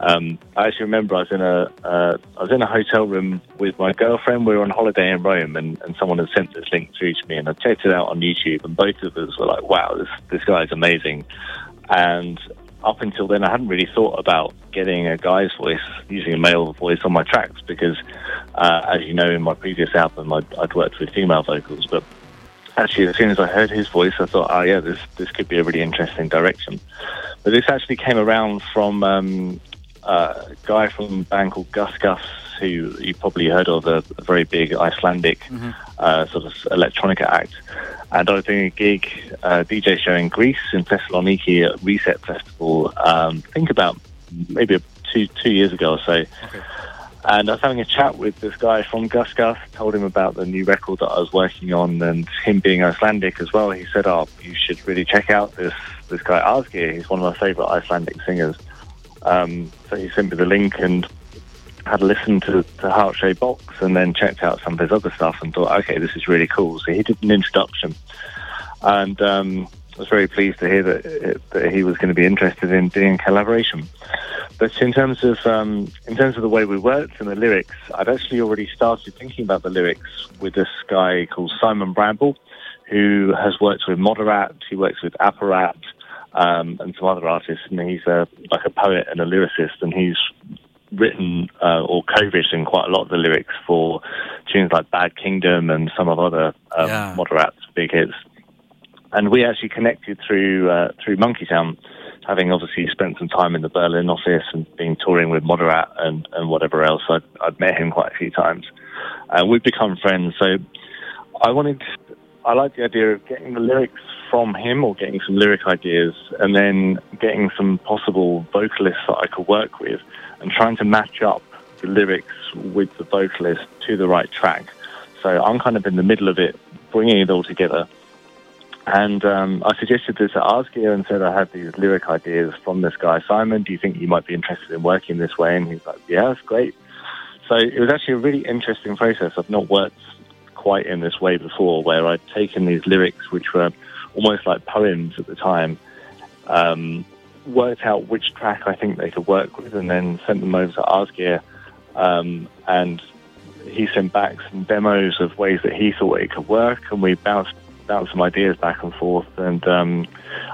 Um, I actually remember I was in a uh, I was in a hotel room with my girlfriend. We were on holiday in Rome, and, and someone had sent this link through to me, and I checked it out on YouTube. And both of us were like, "Wow, this this guy is amazing." And up until then, I hadn't really thought about getting a guy's voice, using a male voice on my tracks, because uh, as you know, in my previous album, I'd, I'd worked with female vocals, but actually, as soon as I heard his voice, I thought, oh yeah, this this could be a really interesting direction. But this actually came around from um, uh, a guy from a band called Gus Gus, who you probably heard of, a, a very big Icelandic uh, sort of electronica act. And I was doing a gig, uh, DJ show in Greece, in Thessaloniki at Reset Festival. Um, I think about maybe two two years ago or so. And I was having a chat with this guy from Gus Gus, told him about the new record that I was working on, and him being Icelandic as well. He said, "Oh, you should really check out this this guy Asgir. He's one of my favourite Icelandic singers." Um, so he sent me the link and had a listen to, to Heart Shaped Box and then checked out some of his other stuff and thought, okay, this is really cool. So he did an introduction. And um, was very pleased to hear that, that he was going to be interested in doing collaboration. But in terms of um, in terms of the way we worked and the lyrics, I'd actually already started thinking about the lyrics with this guy called Simon Bramble, who has worked with Moderat, he works with Apparat, um, and some other artists, and he's a, like a poet and a lyricist, and he's written uh, or co-written quite a lot of the lyrics for tunes like Bad Kingdom and some of other um, Yeah. Moderat's big hits. And we actually connected through uh, through Monkey Town, having obviously spent some time in the Berlin office and been touring with Moderat and, and whatever else. I'd, I'd met him quite a few times. Uh, we've become friends. So I wanted, I like the idea of getting the lyrics from him or getting some lyric ideas and then getting some possible vocalists that I could work with and trying to match up the lyrics with the vocalist to the right track. So I'm kind of in the middle of it, bringing it all together. And um, I suggested this at Arsgear and said I had these lyric ideas from this guy, Simon. Do you think you might be interested in working this way? And he's like, yeah, that's great. So it was actually a really interesting process. I've not worked quite in this way before, where I'd taken these lyrics, which were almost like poems at the time, um, worked out which track I think they could work with, and then sent them over to Arsgear. Um, and he sent back some demos of ways that he thought it could work, and we bounced bounced some ideas back and forth. And um,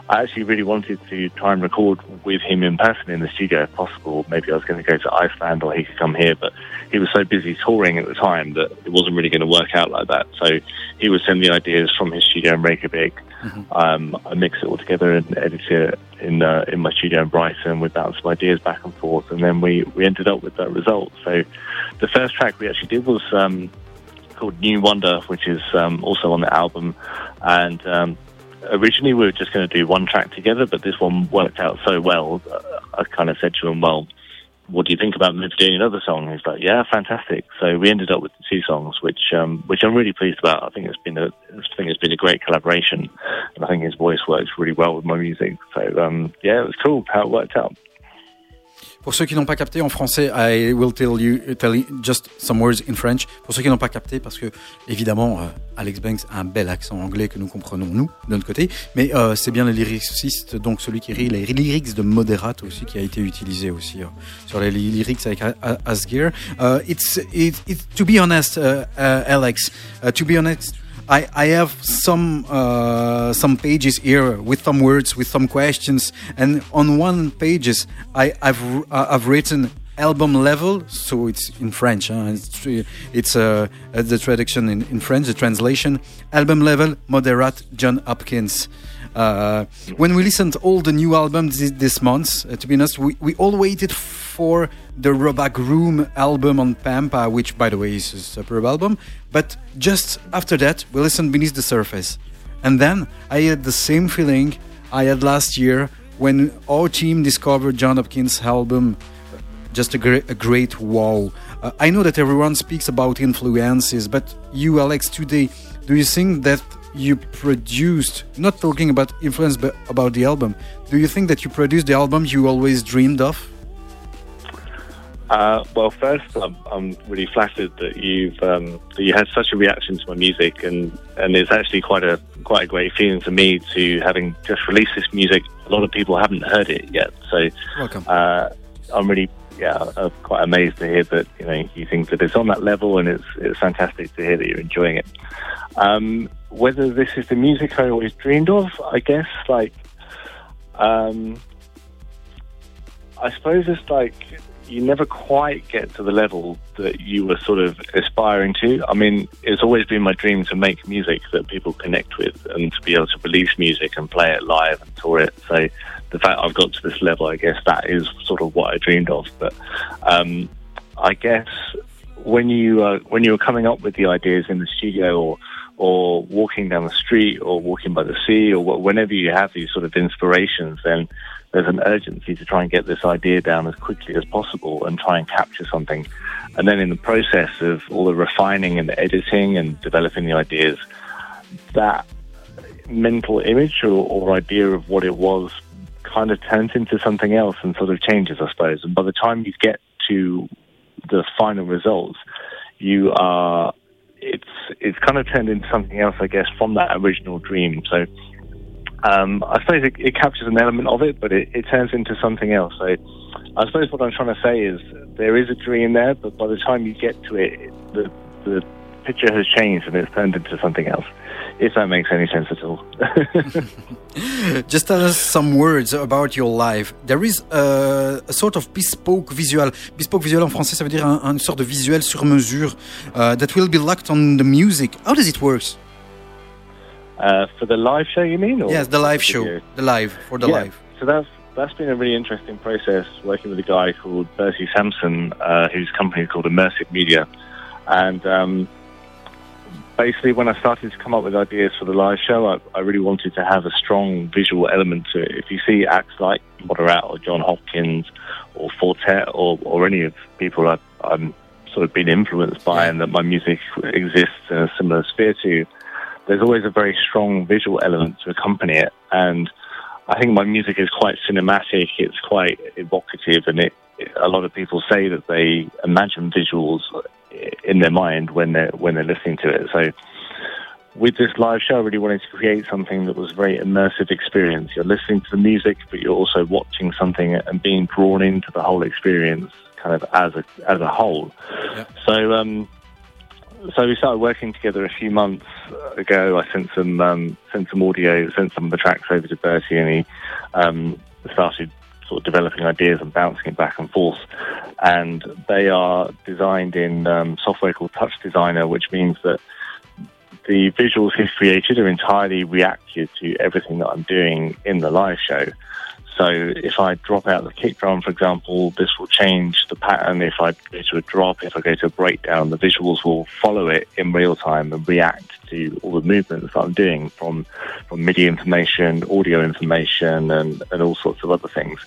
I actually really wanted to try and record with him in person in the studio if possible. Maybe I was going to go to Iceland or he could come here, but he was so busy touring at the time that it wasn't really going to work out like that. So he would send the ideas from his studio in Reykjavik. Um, I mix it all together and edit it in uh, in my studio in Brighton. We bounced some ideas back and forth, and then we, we ended up with that result. So the first track we actually did was um, called New Wonder, which is um, also on the album. And um, originally we were just going to do one track together, but this one worked out so well. Uh, I kind of said to him, "Well, what do you think about maybe doing another song?" He's like, "Yeah, fantastic." So we ended up with two songs, which um, which I'm really pleased about. I think it's been a I think it's been a great collaboration, and I think his voice works really well with my music. So um, yeah, it was cool how it worked out. Pour ceux qui n'ont pas capté en français, I will tell you, tell you just some words in French. Pour ceux qui n'ont pas capté, parce que évidemment, euh, Alex Banks a un bel accent anglais que nous comprenons nous de notre côté, mais euh, c'est bien le lyriciste, donc celui qui rit les lyrics de Moderat aussi, qui a été utilisé aussi euh, sur les lyrics avec Asgear. Uh, it's, it, it, to be honest, uh, Alex, uh, to be honest. I, I have some uh, some pages here with some words, with some questions, and on one pages I, I've uh, I've written album level, so it's in French. Huh? It's it's uh, the traduction in, in French, the translation. Album level, Moderat, John Hopkins. Uh, when we listened all the new albums this, this month, uh, to be honest, we, we all waited for the Robak Room album on Pampa, which, by the way, is a superb album. But just after that, we listened Beneath the Surface. And then I had the same feeling I had last year when our team discovered John Hopkins' album just a, great, a great wow. Uh, I know that everyone speaks about influences, but you, Alex, today, do you think that you produced, not talking about influence, but about the album, do you think that you produced the album you always dreamed of? Uh, well, first, I'm, I'm really flattered that you've um, that you had such a reaction to my music, and, and it's actually quite a quite a great feeling for me to having just released this music. A lot of people haven't heard it yet, so Welcome. uh, I'm really yeah I'm quite amazed to hear that you know you think that it's on that level, and it's it's fantastic to hear that you're enjoying it. Um, whether this is the music I always dreamed of, I guess like um, I suppose it's like you never quite get to the level that you were sort of aspiring to. I mean, it's always been my dream to make music that people connect with and to be able to release music and play it live and tour it. So the fact I've got to this level, I guess that is sort of what I dreamed of. But um, I guess when you uh, when you were coming up with the ideas in the studio or or walking down the street or walking by the sea or whenever you have these sort of inspirations, then there's an urgency to try and get this idea down as quickly as possible and try and capture something. And then in the process of all the refining and the editing and developing the ideas, that mental image or, or idea of what it was kind of turns into something else and sort of changes, I suppose. And by the time you get to the final results, you are it's it's kind of turned into something else, I guess, from that original dream. So um, I suppose it, it captures an element of it, but it, it turns into something else. So I suppose what I'm trying to say is there is a dream there, but by the time you get to it, the the picture has changed and it's turned into something else. If that makes any sense at all. Just tell us some words about your life. There is a, a sort of bespoke visual. Bespoke visual en français, ça veut dire un, une sorte de visuel sur mesure uh, that will be locked on the music. How does it work? uh, for the live show, you mean? Or Yes, the live show. video? The live, for the Yeah. live. So that's that's been a really interesting process working with a guy called Bertie Sampson, uh, whose company is called Immersive Media, and um, basically when I started to come up with ideas for the live show, I, I really wanted to have a strong visual element to it. If you see acts like Moderat or John Hopkins or Fortet or, or any of people I've, I'm sort of been influenced by and that my music exists in a similar sphere to, there's always a very strong visual element to accompany it. And I think my music is quite cinematic. It's quite evocative, and it, a lot of people say that they imagine visuals in their mind when they're when they're listening to it. So, with this live show, I really wanted to create something that was a very immersive experience. You're listening to the music, but you're also watching something and being drawn into the whole experience, kind of as a as a whole. Yeah. So. Um, so we started working together a few months ago. I sent some um, sent some audio, sent some of the tracks over to Bertie, and he um, started sort of developing ideas and bouncing it back and forth. And they are designed in um, software called Touch Designer, which means that the visuals he's created are entirely reactive to everything that I'm doing in the live show. So if I drop out the kick drum, for example, this will change the pattern. If I go to a drop, if I go to a breakdown, the visuals will follow it in real time and react to all the movements that I'm doing from, from MIDI information, audio information, and, and all sorts of other things.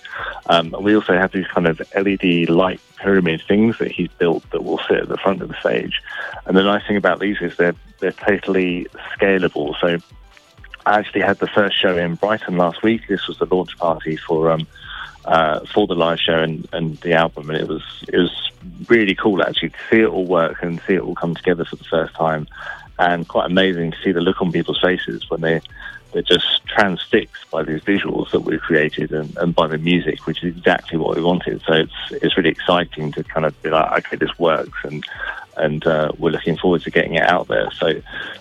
Um, and we also have these kind of LED light pyramid things that he's built that will sit at the front of the stage. And the nice thing about these is they're, they're totally scalable. So I actually had the first show in Brighton last week. This was the launch party for um, uh, for the live show and, and the album, and it was it was really cool actually to see it all work and see it all come together for the first time, and quite amazing to see the look on people's faces when they they're just transfixed by these visuals that we've created and, and by the music, which is exactly what we wanted. So it's it's really exciting to kind of be like, okay, this works, and and uh, we're looking forward to getting it out there. So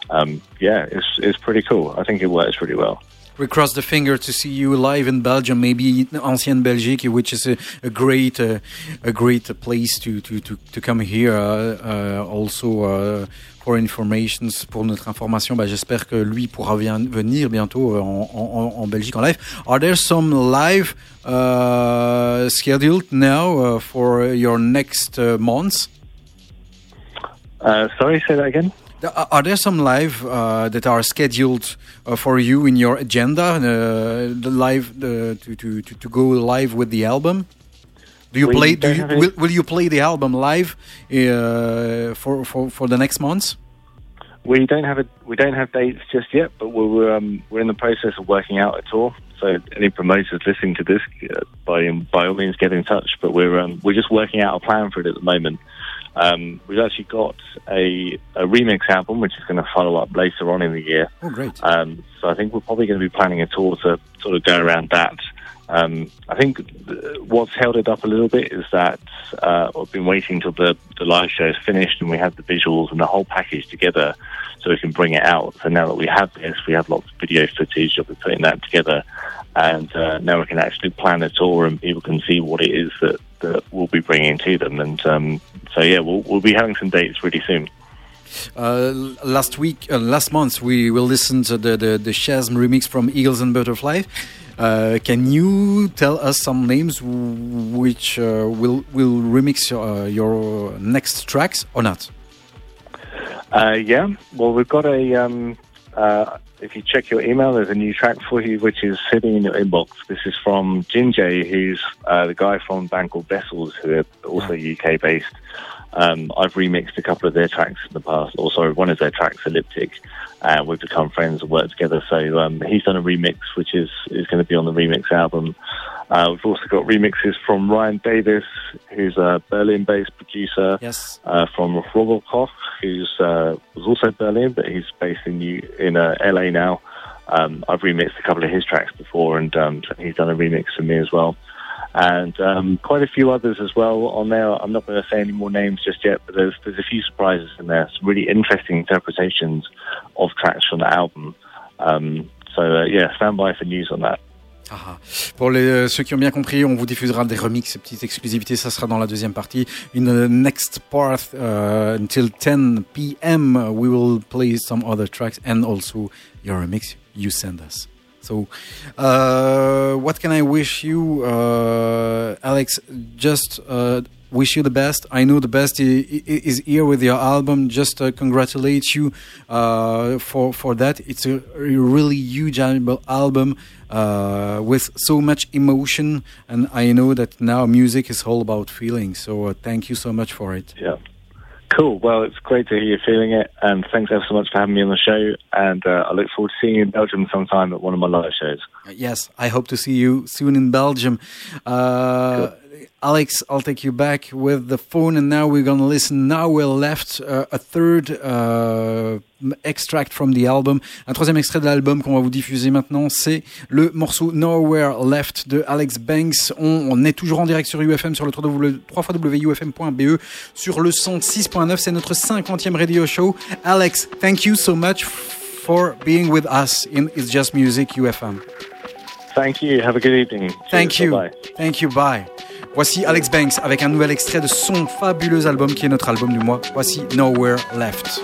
um, yeah, it's it's pretty cool. I think it works pretty well. We cross the finger to see you live in Belgium, maybe Ancienne Belgique, which is a, a great, uh, a great place to to to, to come here. Uh, uh, also. Uh, for informations, pour notre information, bah, j'espère que lui pourra venir bientôt euh, en, en, en Belgique en live. Are there some live uh, scheduled now for your next months? Uh, sorry, say that again. Are are there some live uh, that are scheduled uh, for you in your agenda? Uh, the live to, to, to, go live with the album. Do you We play? Do you, will, will you play the album live uh, for, for for the next months? We don't have a we don't have dates just yet, but we're um, we're in the process of working out a tour. So any promoters listening to this, uh, by by all means, get in touch. But we're um, we're just working out a plan for it at the moment. Um, we've actually got a, a remix album, which is going to follow up later on in the year. Oh, great! Um, so I think we're probably going to be planning a tour to sort of go around that. Um, I think th- what's held it up a little bit is that uh, I've been waiting till the, the live show is finished and we have the visuals and the whole package together so we can bring it out. So now that we have this, we have lots of video footage of we putting that together. And uh, now we can actually plan a tour and people can see what it is that, that we'll be bringing to them. And um, so, yeah, we'll, we'll be having some dates really soon. Uh, last week, uh, last month, we will listen to the the, the Shazam remix from Eagles and Butterfly. Uh, can you tell us some names which uh, will will remix uh, your next tracks or not? Uh, yeah, well, we've got a um, uh, if you check your email, there's a new track for you, which is sitting in your inbox. This is from Jinjay, who's uh, the guy from band called Vessels, who are also UK based. Um, I've remixed a couple of their tracks in the past, also one of their tracks, Elliptic. Uh, we've become friends and worked together. So um, he's done a remix, which is, is going to be on the remix album. Uh, we've also got remixes from Ryan Davis, who's a Berlin-based producer. Yes. Uh, from Robert Koch, who's uh, was also Berlin, but he's based in New, in uh, LA now. Um, I've remixed a couple of his tracks before, and um, he's done a remix for me as well. And um, quite a few others as well on there. I'm not going to say any more names just yet, but there's there's a few surprises in there. Some really interesting interpretations of tracks from the album. Um, so uh, yeah, stand by for news on that. Ah, Pour les, euh, ceux qui ont bien compris, on vous diffusera des remixes, petites exclusivités. Ça sera dans la deuxième partie. In the next part, uh, until 10 p.m., we will play some other tracks and also your remix you send us. So, uh, what can I wish you, uh, Alex? Just uh, wish you the best. I know the best is here with your album. Just uh, congratulate you uh, for for that. It's a really huge album uh, with so much emotion, and I know that now music is all about feeling. So uh, thank you so much for it. Yeah. Cool. Well, it's great to hear you feeling it, and thanks ever so much for having me on the show. And uh, I look forward to seeing you in Belgium sometime at one of my live shows. Yes, I hope to see you soon in Belgium. Uh, Alex, I'll take you back with the phone, and now we're gonna listen. Now we're left uh, a third uh, extract from the album. Un troisième extrait de l'album qu'on va vous diffuser maintenant, c'est le morceau Nowhere Left de Alex Banks. On, on est toujours en direct sur UFM, sur le 3wufm.be, E, sur le 106.9. C'est notre 50e radio show. Alex, thank you so much for being with us in It's Just Music UFM. Thank you. Have a good evening. Thank Cheers. you. Bye-bye. Thank you. Bye. Voici Alex Banks avec un nouvel extrait de son fabuleux album qui est notre album du mois. Voici Nowhere Left.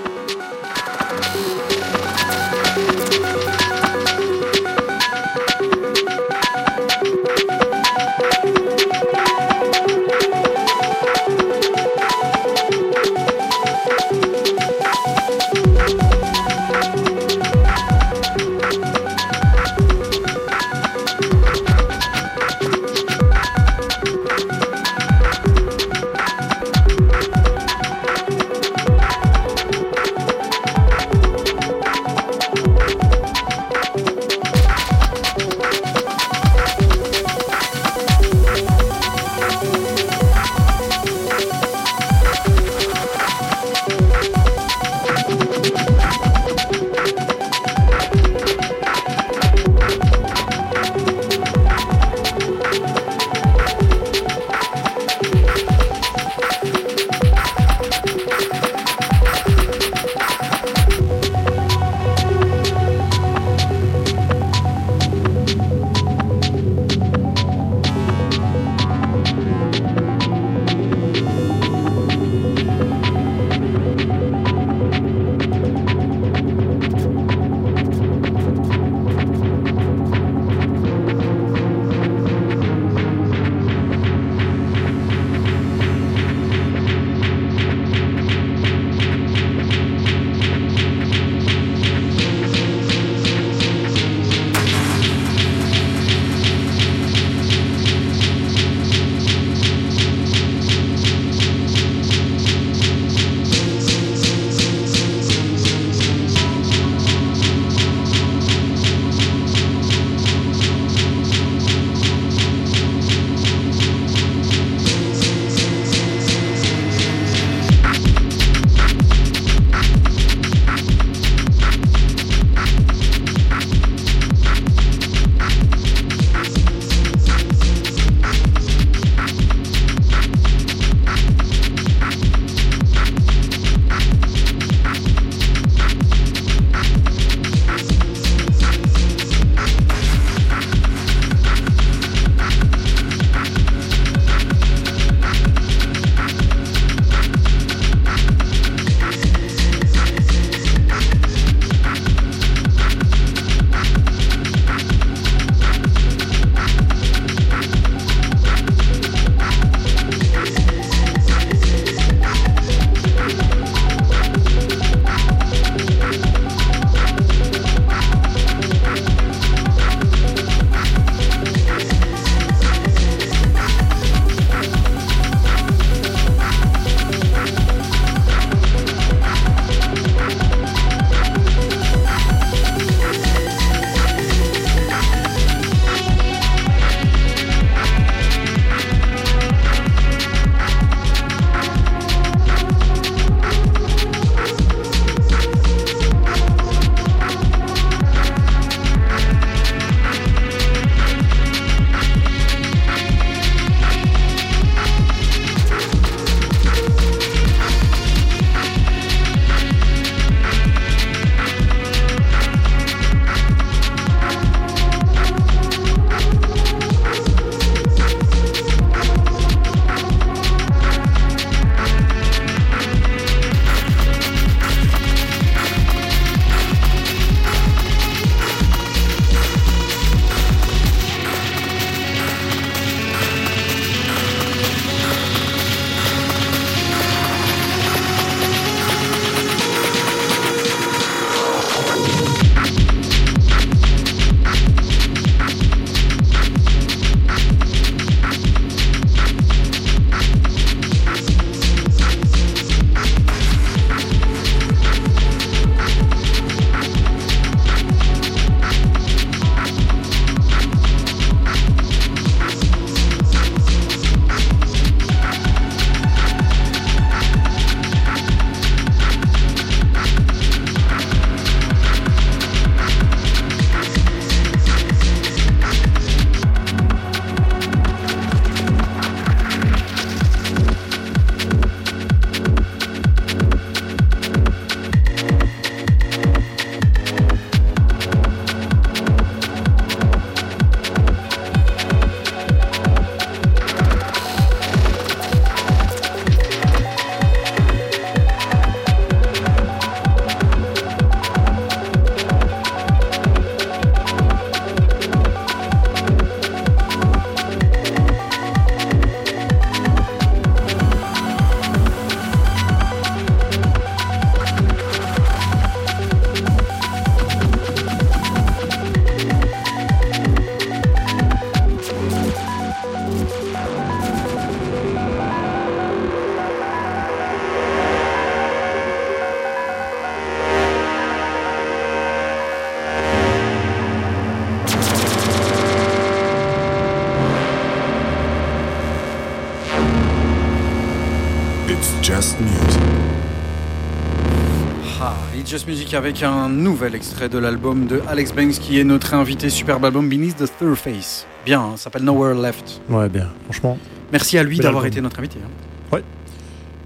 Music avec un nouvel extrait de l'album de Alex Banks qui est notre invité superbe album Beneath the Surface. Bien, hein, ça s'appelle Nowhere Left. Ouais, bien. Franchement, Merci à lui d'avoir été notre invité. hein.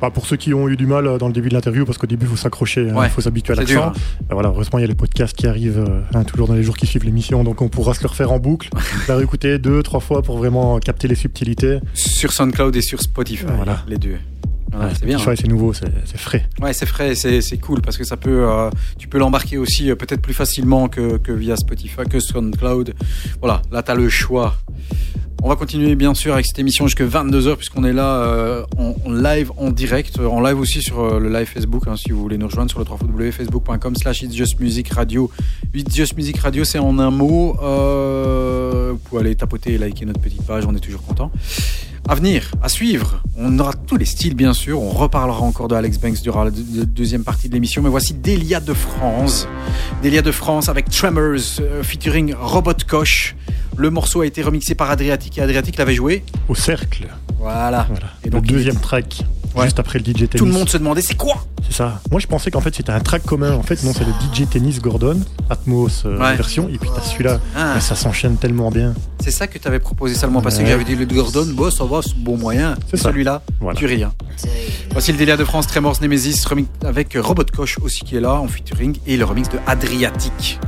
bah, pour ceux qui ont eu du mal euh, dans le début de l'interview, parce qu'au début, il faut s'accrocher, il Ouais, faut s'habituer à l'accent. hein. Bah, voilà, heureusement, il y a les podcasts qui arrivent euh, hein, toujours dans les jours qui suivent l'émission, donc on pourra se le refaire en boucle, la réécouter deux, trois fois pour vraiment capter les subtilités. Sur SoundCloud et sur Spotify, Voilà. les deux. Ouais, c'est bien. Spotify, c'est nouveau, c'est frais. Ouais, c'est frais, c'est cool parce que ça peut, euh, tu peux l'embarquer aussi euh, peut-être plus facilement que, que via Spotify, que SoundCloud. Voilà, là t'as le choix. On va continuer bien sûr avec cette émission jusqu'à 22h puisqu'on est là euh, en, en live, en direct, euh, en live aussi sur euh, le live Facebook hein, si vous voulez nous rejoindre sur le www.facebook.com slash It's Just Music Radio. It's Just Music Radio c'est en un mot. Euh, vous pouvez aller tapoter et liker notre petite page, on est toujours content. À venir, à suivre, on aura tous les styles bien sûr, on reparlera encore de Alex Banks durant la deux- deux- deuxième partie de l'émission, mais voici Delia de France. Delia de France avec Tremors euh, featuring Robot Koch. Le morceau a été remixé par Adriatic et Adriatic l'avait joué. Au cercle, Voilà. voilà. Et donc, le deuxième track, Ouais. juste après le DJ tennis. Tout le monde se demandait c'est quoi? C'est ça. Moi, je pensais qu'en fait, c'était un track commun. En fait, non, c'est le DJ Tennis Gordon, Atmos euh, Ouais. version. Et puis, t'as celui-là. Ah, Mais ça s'enchaîne tellement bien. C'est ça que tu avais proposé seulement parce que j'avais dit le Gordon, bon ça va, c'est bon moyen. C'est. Celui-là, Voilà. tu rien. Voici le Delia de France, Tremors Nemesis, remix avec Robot Koch aussi qui est là en featuring et le remix de Adriatic.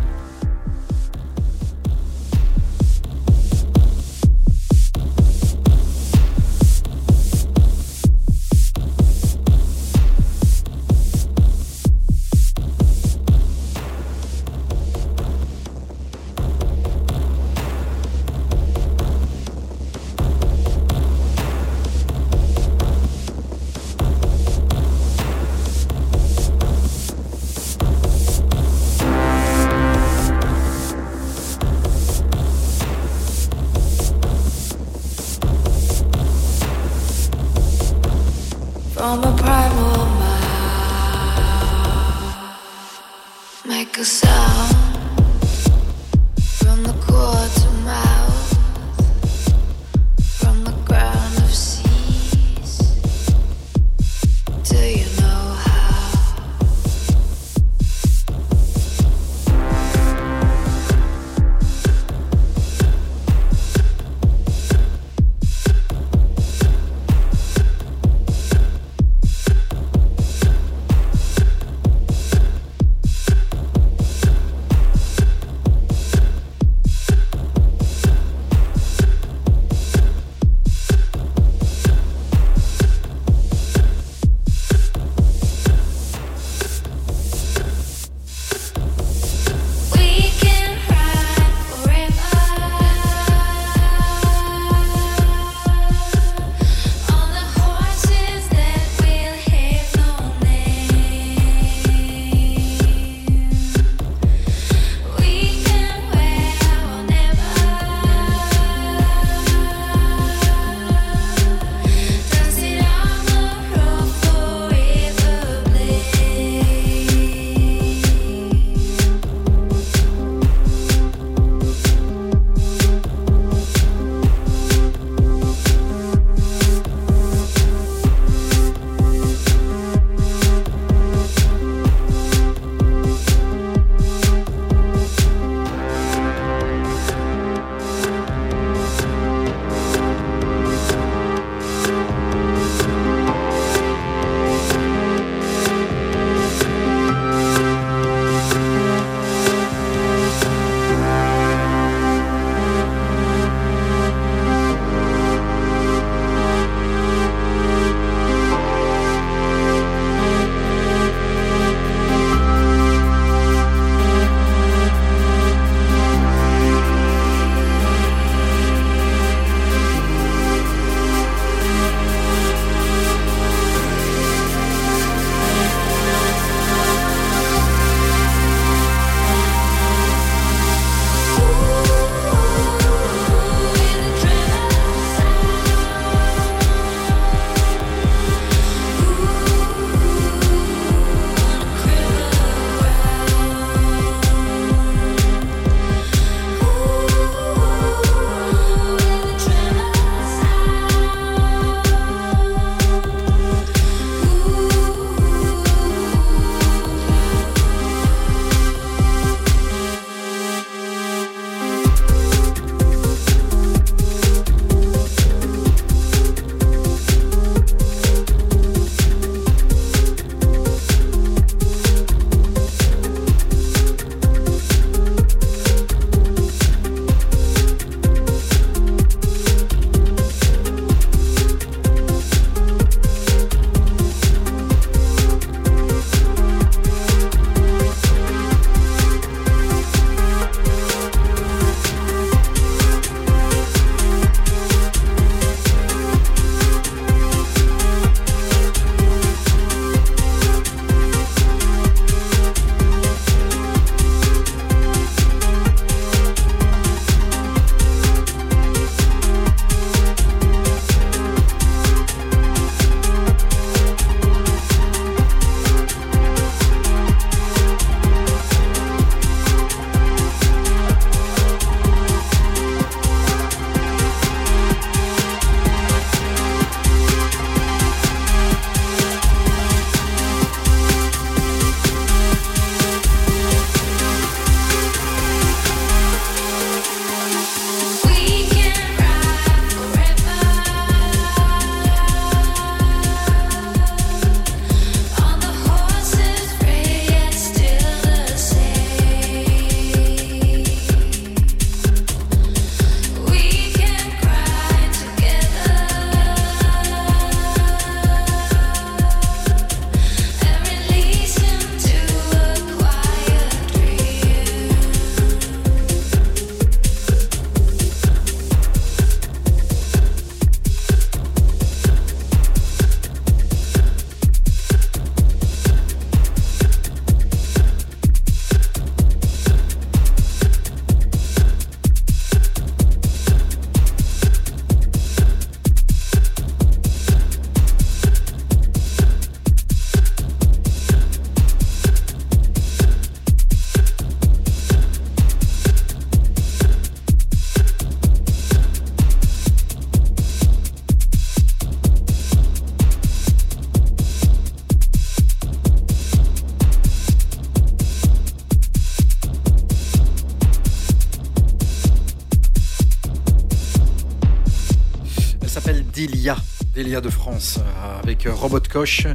De France euh, avec euh, Robot Koch.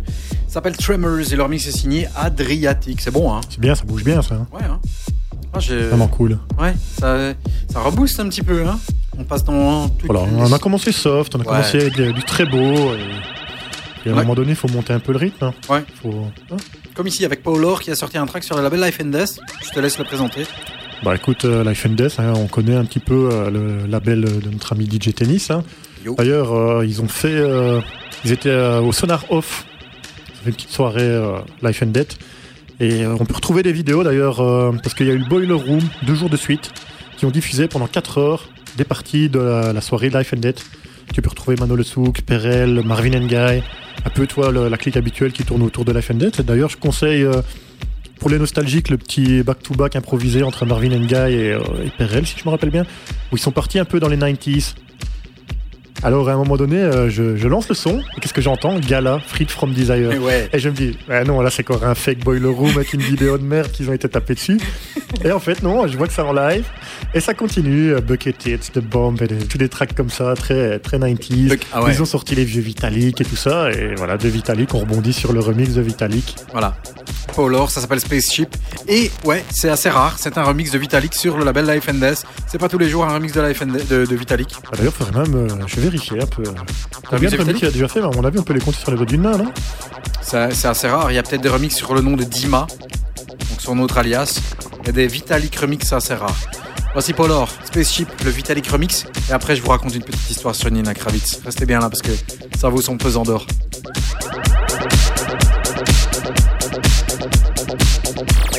S'appelle Tremors et leur mix est signé Adriatic. C'est bon, hein? C'est bien, ça bouge bien ça. hein. Ouais, hein Ah, Vraiment cool. Ouais, ça, ça rebooste un petit peu, hein On passe dans toutes Voilà, on a commencé soft, on a Ouais. commencé avec du, très beau. Et, et à un Ouais. moment donné, il faut monter un peu le rythme. hein. Ouais. Faut-. Comme ici avec Paul Orr qui a sorti un track sur le label Life and Death. Je te laisse le présenter. Bah écoute, euh, Life and Death, hein, on connaît un petit peu euh, le label de notre ami DJ Tennis. hein. D'ailleurs, euh, ils ont fait, euh, ils étaient euh, au Sonar Off, une petite soirée Life and Death. Et on peut retrouver des vidéos d'ailleurs, parce qu'il y a eu le Boiler Room deux jours de suite, qui ont diffusé pendant 4 heures des parties de la, soirée Life and Death. Tu peux retrouver Mano Le Souk, Perel, Marvin Guy, un peu toi la clique habituelle qui tourne autour de Life and Death. D'ailleurs, je conseille pour les nostalgiques le petit back-to-back improvisé entre Marvin Guy et, et Perel, si je me rappelle bien, où ils sont partis un peu dans les 90s. Alors à un moment donné, euh, je, je lance le son, et qu'est-ce que j'entends? Gala, Freed from Desire. Et ouais. Et je me dis, ah non, là c'est encore un fake boiler room avec une vidéo de merde qu'ils ont été tapés dessus. Et en fait, non, je vois que ça en live. Et ça continue, euh, Bucket Hits, The Bomb, et des- tous des tracks comme ça, très, très 90s. Buck- ah ouais. Ils ont sorti les vieux Vitalik et tout ça. Et voilà, de Vitalik, on rebondit sur le remix de Vitalik. Voilà. Orr, ça s'appelle Spaceship. Et ouais, c'est assez rare. C'est un remix de Vitalik sur le label Life and Death. C'est pas tous les jours un remix de, Life and de, de Vitalik. Ah, D'ailleurs, faudrait même, euh, je vais un peu. T'as bien Rémi qui a déjà fait, à mon avis, on peut les compter sur les doigts d'une main, non? C'est assez rare. Il y a peut-être des remixes sur le nom de Dima, donc son autre alias, et des Vitalik remix assez rares. Voici Polar, Spaceship, le Vitalik remix, et après, je vous raconte une petite histoire sur Nina Kravitz. Restez bien là parce que ça vaut son pesant d'or. Thank.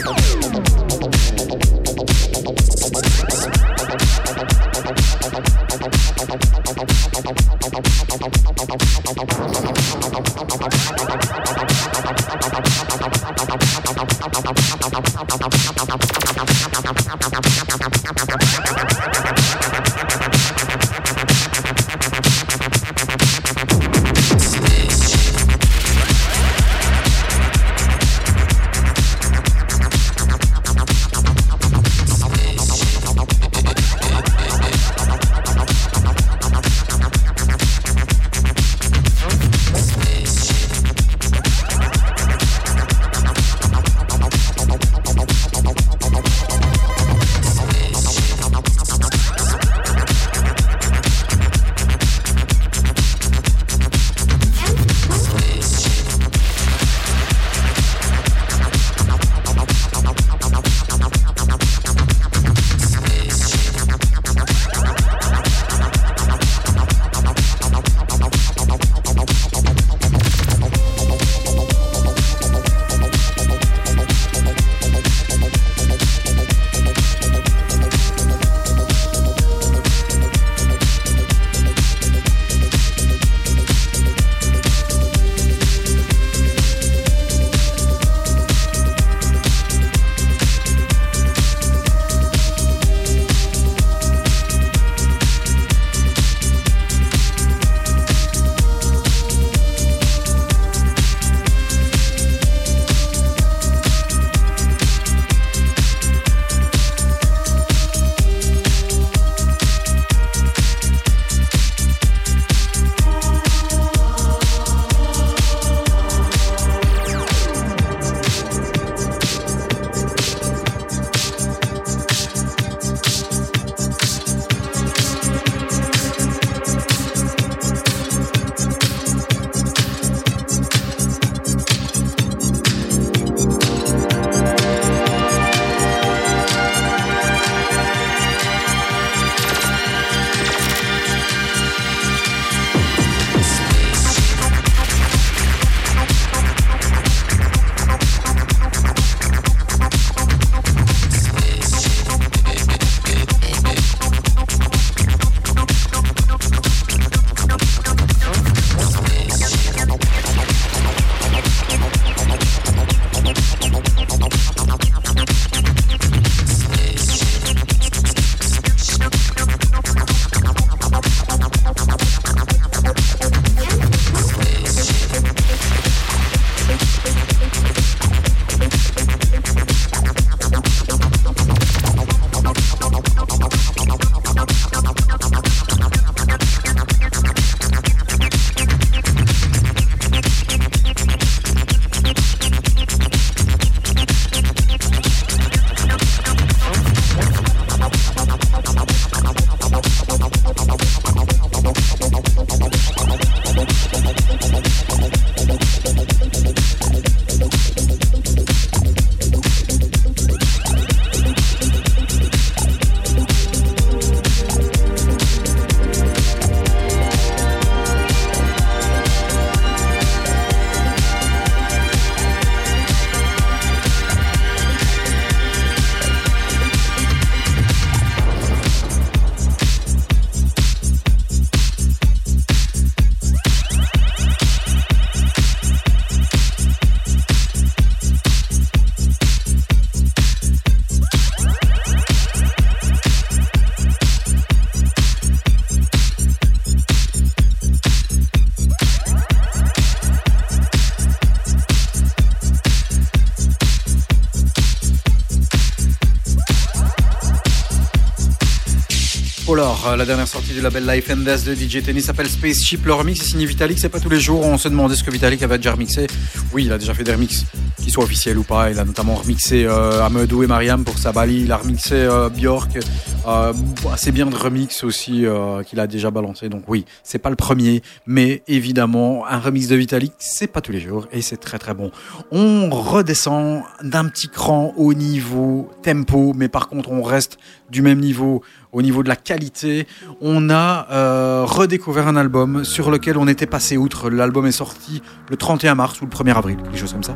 La dernière sortie du label Life and Death de DJ Tennis s'appelle Spaceship. Le remix est signé Vitalik, c'est pas tous les jours. On se demandait ce que Vitalik avait déjà remixé. Oui, il a déjà fait des remixes, qu'ils soient officiels ou pas. Il a notamment remixé euh, et Mariam pour Sabali. Il a remixé euh, Björk. Euh, assez bien de remix aussi euh, qu'il a déjà balancé. Donc oui, c'est pas le premier, mais évidemment, un remix de Vitalik, c'est pas tous les jours et c'est très très bon. On redescend d'un petit cran au niveau tempo, mais par contre, on reste du même niveau au niveau de la qualité. On a euh, redécouvert un album sur lequel on était passé outre. L'album est sorti le 31 mars ou le 1er avril, quelque chose comme ça.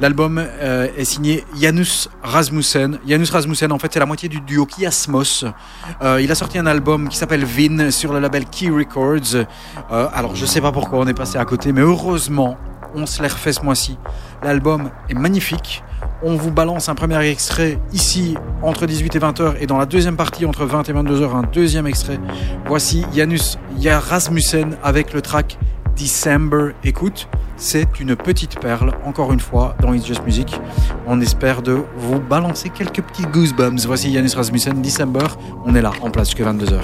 L'album euh, est signé Janus Rasmussen. Janus Rasmussen, en fait, c'est la moitié du duo Kiasmos. Euh, il a sorti un album qui s'appelle Vin sur le label Key Records. Euh, alors, je sais pas pourquoi on est passé à côté, mais heureusement, on se l'est refait ce mois-ci. L'album est magnifique. On vous balance un premier extrait ici entre 18 et 20 heures et dans la deuxième partie entre 20 et 22 heures un deuxième extrait. Voici Janus Rasmussen avec le track December. Écoute, c'est une petite perle, encore une fois, dans It's Just Music. On espère de vous balancer quelques petits goosebumps. Voici Janus Rasmussen, December. On est là, en place jusqu'à 22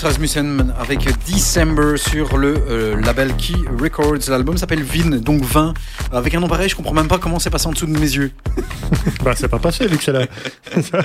Rasmussen avec December sur le euh, label Key Records. L'album s'appelle Vin, donc 20. Avec un nom pareil, je comprends même pas comment c'est passé en dessous de mes yeux. Bah, c'est pas passé vu que c'est là.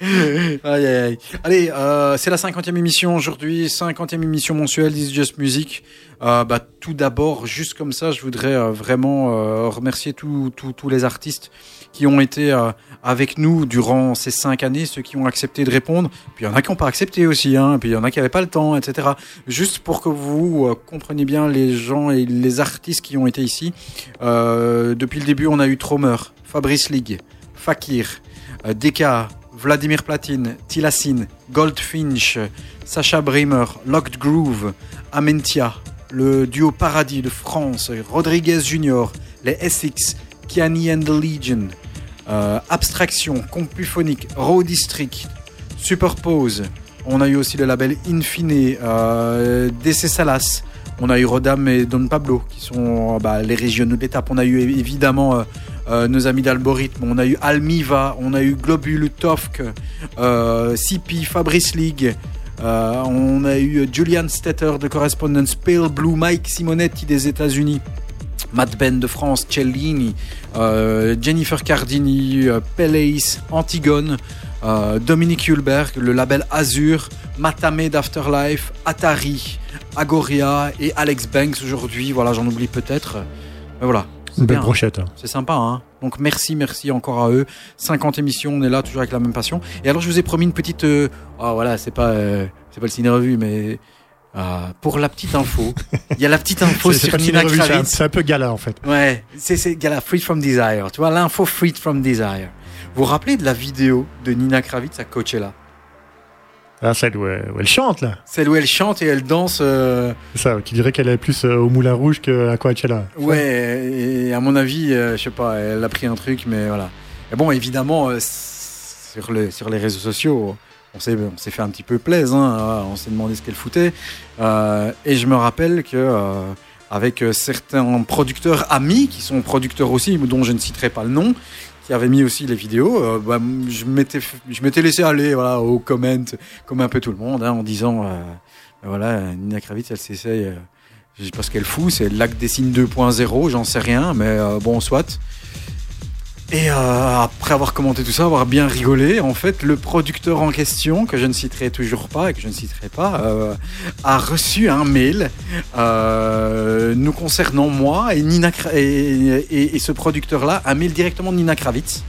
Aïe, aïe, aïe. Allez, euh, c'est la 50e émission aujourd'hui, 50e émission mensuelle d'Is Just Music. Euh, bah, tout d'abord, juste comme ça, je voudrais vraiment remercier tous les artistes qui ont été euh, avec nous durant ces cinq années, ceux qui ont accepté de répondre. Puis il y en a qui n'ont pas accepté aussi, hein. puis il y en a qui n'avaient pas le temps, etc. Juste pour que vous euh, compreniez bien les gens et les artistes qui ont été ici. Euh, depuis le début, on a eu Tromer, Fabrice Ligue, Fakir, Deka, Vladimir Platine, Tilassine, Goldfinch, Sacha Bremer, Locked Groove, Amentia, le duo Paradis de France, Rodriguez Junior, les SX, Kiani and the Legion, euh, Abstraction, Compuphonique, Raw District, Superpose. On a eu aussi le label Infine, euh, DC Salas. On a eu Rodam et Don Pablo, qui sont euh, bah, les régionaux d'étape. On a eu évidemment nos amis d'Algorithme. On a eu Almiva, on a eu Globule, Tofk, CP, Fabrice League. On a eu Julian Stetter de Correspondence, Pale Blue, Mike Simonetti des États-Unis. Matt Ben de France, Cellini, euh, Jennifer Cardini, euh, Peleis, Antigone, euh, Dominique Hulberg, le label Azur, Matame d'Afterlife, Atari, Agoria et Alex Banks aujourd'hui. Voilà, j'en oublie peut-être. Mais voilà. c'est Une belle bien. brochette. hein. C'est sympa, hein Donc merci, merci encore à eux. 50 émissions, on est là toujours avec la même passion. Et alors je vous ai promis une petite... euh, Ah voilà, c'est pas, euh, c'est pas le ciné-revue, mais... euh, pour la petite info, il y a la petite info sur Nina Kravitz. c'est un peu gala en fait. Ouais, c'est c'est gars, la Freed from Desire. Tu vois, l'info Freed from Desire. Vous vous rappelez de la vidéo de Nina Kravitz à Coachella? Ah, celle où elle, où elle chante là. Celle où elle chante et elle danse. euh, C'est ça, qui dirait qu'elle est plus euh, au Moulin Rouge qu'à Coachella. Ouais, et à mon avis, euh, je sais pas, elle a pris un truc, mais voilà. Et bon, évidemment, euh, sur, les, sur les réseaux sociaux, on s'est, fait un petit peu plaisir, hein, on s'est demandé ce qu'elle foutait. Euh, et je me rappelle que, euh, avec euh, certains producteurs amis, qui sont producteurs aussi, dont je ne citerai pas le nom, qui avaient mis aussi les vidéos, bah, je, m'étais, laissé aller voilà, aux comments, comme un peu tout le monde, hein, en disant, euh, voilà, Nina Kravitz, elle s'essaye. je sais pas ce qu'elle fout, c'est le lac des signes 2.0, j'en sais rien, mais bon, soit. Et euh, après avoir commenté tout ça, avoir bien rigolé, en fait, le producteur en question, que je ne citerai toujours pas et que je ne citerai pas, euh, a reçu un mail euh, nous concernant moi et, Nina et, ce producteur-là, un mail directement de Nina Kravitz,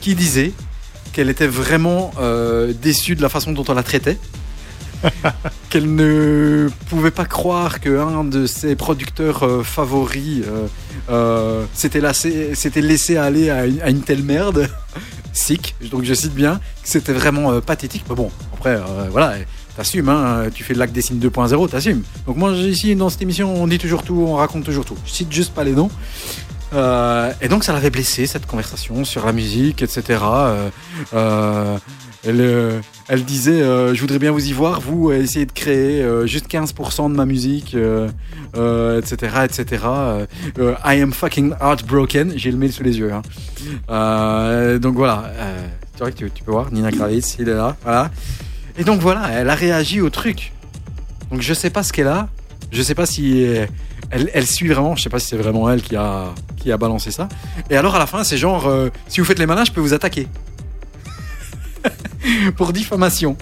qui disait qu'elle était vraiment déçue de la façon dont on la traitait qu'elle ne pouvait pas croire qu'un de ses producteurs euh, favoris euh, euh, s'était laissé, aller à une, telle merde. Sick, donc je cite bien, que c'était vraiment euh, pathétique. Mais bon, après, euh, voilà, t'assumes, hein, tu fais le lac des signes 2.0, t'assumes. Donc moi, ici, dans cette émission, on dit toujours tout, on raconte toujours tout. Je cite juste pas les noms. Et donc ça l'avait blessé cette conversation sur la musique, etc. elle, euh, elle disait euh, je voudrais bien vous y voir, vous euh, essayez de créer juste 15% de ma musique, etc., etc. I am fucking heartbroken. J'ai le mail sous les yeux. hein. Donc voilà, tu vois que tu, peux voir Nina Kravitz, il est là, voilà. Et donc voilà, elle a réagi au truc. Donc je sais pas ce qu'elle a, je sais pas si elle, suit vraiment, je sais pas si c'est vraiment elle qui a, qui a balancé ça. Et alors à la fin, c'est genre, si vous faites les malins, je peux vous attaquer. Pour diffamation.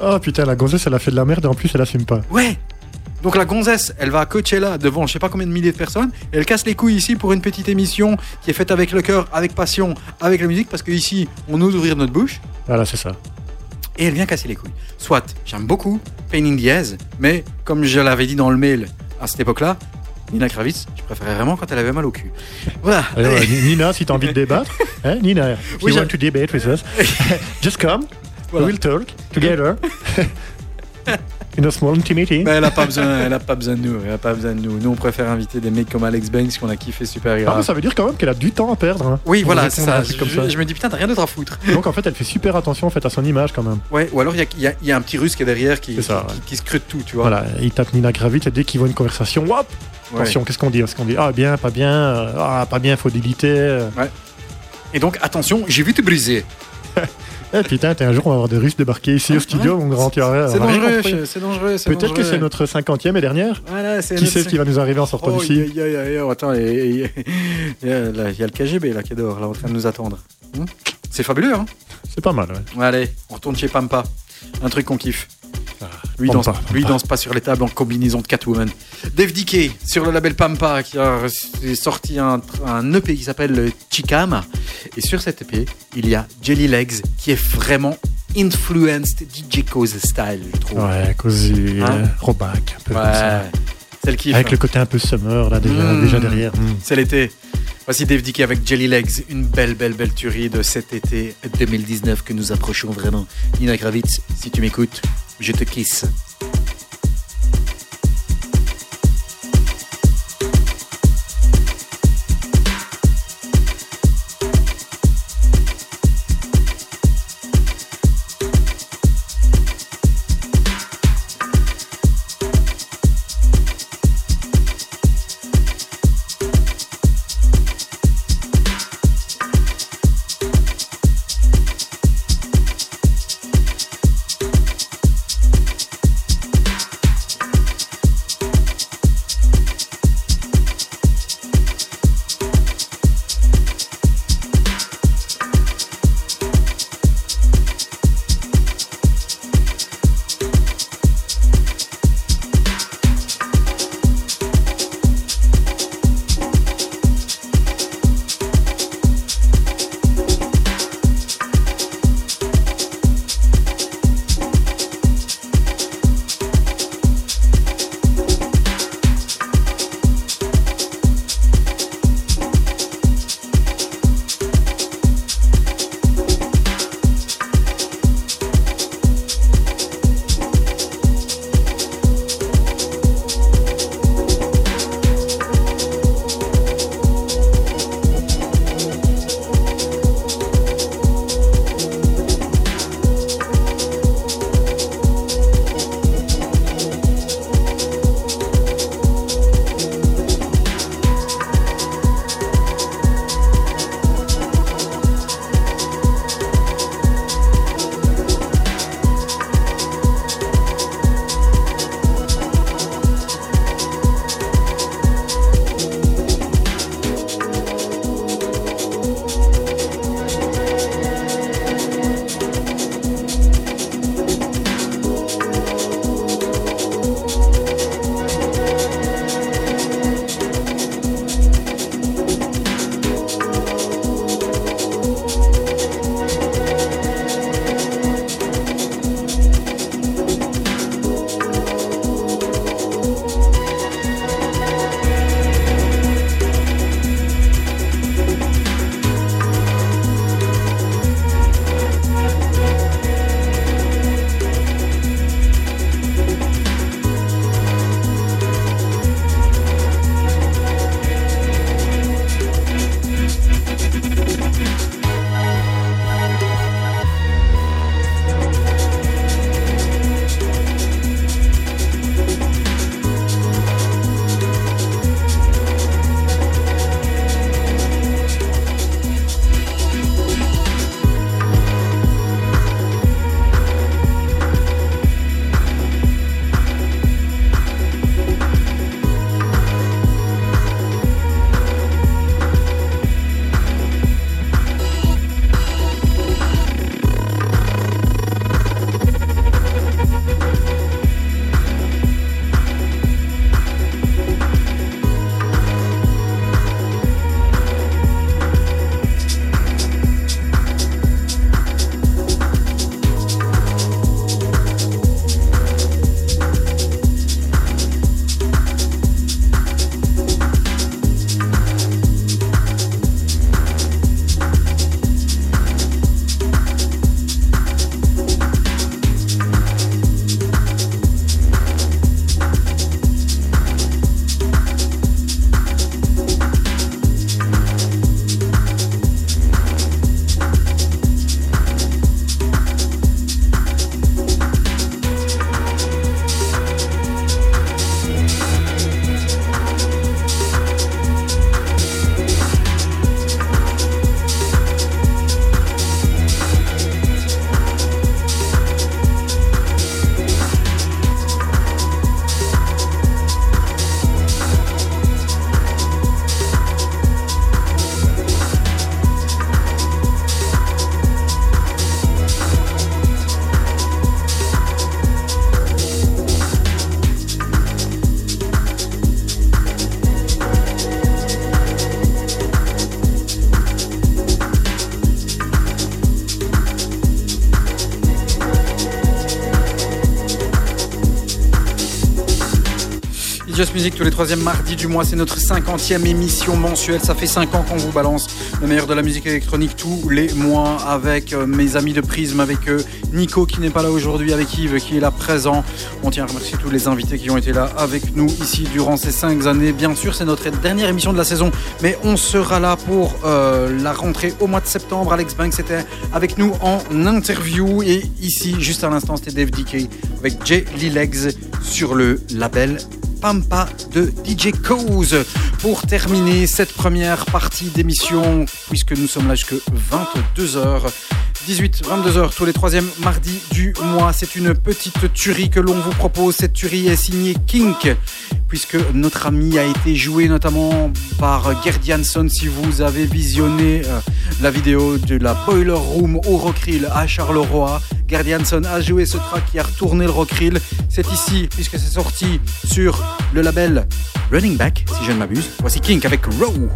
Oh putain, la gonzesse, elle a fait de la merde et en plus, elle assume pas. Ouais donc la gonzesse, elle va à Coachella devant je sais pas combien de milliers de personnes et elle casse les couilles ici pour une petite émission qui est faite avec le cœur, avec passion, avec la musique parce que ici on ose ouvrir notre bouche Voilà, c'est ça. et elle vient casser les couilles. Soit, j'aime beaucoup Pain in the Ass, mais comme je l'avais dit dans le mail à cette époque-là, Nina Kravitz, je préférais vraiment quand elle avait mal au cul. Voilà. Ni- Nina, si t'as envie de débattre, hein, Nina, if Oui, you want to debate with us, just come, Voilà. we'll talk together. In a small intimating. Mais elle a pas besoin, elle a pas besoin de nous, elle a pas besoin de nous. Nous on préfère inviter des mecs comme Alex Banks qu'on a kiffé super Ah, mais ça veut dire quand même qu'elle a du temps à perdre. hein, Oui, pour voilà, c'est ça. comme Je, ça. je me dis putain, t'as rien d'autre à foutre. Donc en fait, elle fait super attention en fait, à son image quand même. Ouais, ou alors il y a, il y a- il y a un petit russe qui est derrière qui, C'est ça, qui, ouais. qui scrute tout, tu vois. Voilà, il tape Nina Gravitz et dès qu'il voit une conversation, hop, Ouais. attention, qu'est-ce qu'on dit? Est-ce qu'on dit ah bien, pas bien, euh, ah pas bien, faut déliter. euh. Et donc attention, j'ai vu te briser. Eh putain, t'es un jour, on va avoir des Russes débarquer ici au studio, mon grand. C'est dangereux, c'est dangereux. Peut-être que c'est notre cinquantième et dernière. Voilà, Qui notre- sait ce qui va nous arriver en sortant Oh, d'ici y a- y a- y a- Attends, il a- y a le KGB là qui est dehors, là, en train de nous attendre. Hmm? C'est fabuleux, hein? C'est pas mal, ouais. Allez, on retourne chez Pampa. Un truc qu'on kiffe. Lui, danse, Pampa, lui, il Pampa. danse pas sur les tables en combinaison de Catwoman. Dave Dickey, sur le label Pampa, qui a sorti un, un EP qui s'appelle Chicam. Et sur cet EP, il y a Jelly Legs, qui est vraiment influenced DJ Cause style, je trouve. Ouais, Cozy, Hein euh, un peu comme ça. Ouais, c'est le kiff. Avec le côté un peu summer, là, déjà, Mmh. déjà derrière. Mmh. C'est l'été. Voici Dave Dickey avec Jelly Legs, une belle, belle, belle tuerie de cet été 2019 que nous approchons vraiment. Nina Kravitz, si tu m'écoutes, je te kiss. Tous les troisièmes mardis du mois. C'est notre cinquantième émission mensuelle. Ça fait cinq ans qu'on vous balance le meilleur de la musique électronique tous les mois avec euh, mes amis de Prisme, avec euh, Nico qui n'est pas là aujourd'hui, avec Yves qui est là présent. On tient à remercier tous les invités qui ont été là avec nous ici durant ces cinq années. Bien sûr, c'est notre dernière émission de la saison, mais on sera là pour euh, la rentrée au mois de septembre. Alex Banks était avec nous en interview et ici, juste à l'instant, c'était Dave DK avec Jay Lee Legs sur le label Pampa de DJ Cause. Pour terminer cette première partie d'émission, puisque nous sommes là jusque 22h. 18, 22h tous les troisièmes mardis du mois. C'est une petite tuerie que l'on vous propose. Cette tuerie est signée Kink, puisque notre ami a été joué notamment par Gerd Jansson. Si vous avez visionné euh, la vidéo de la Boiler Room au Rockrill à Charleroi, Gerd Jansson a joué ce track qui a retourné le Rockrill. C'est ici, puisque c'est sorti sur le label Running Back, si je ne m'abuse. Voici Kink avec Row.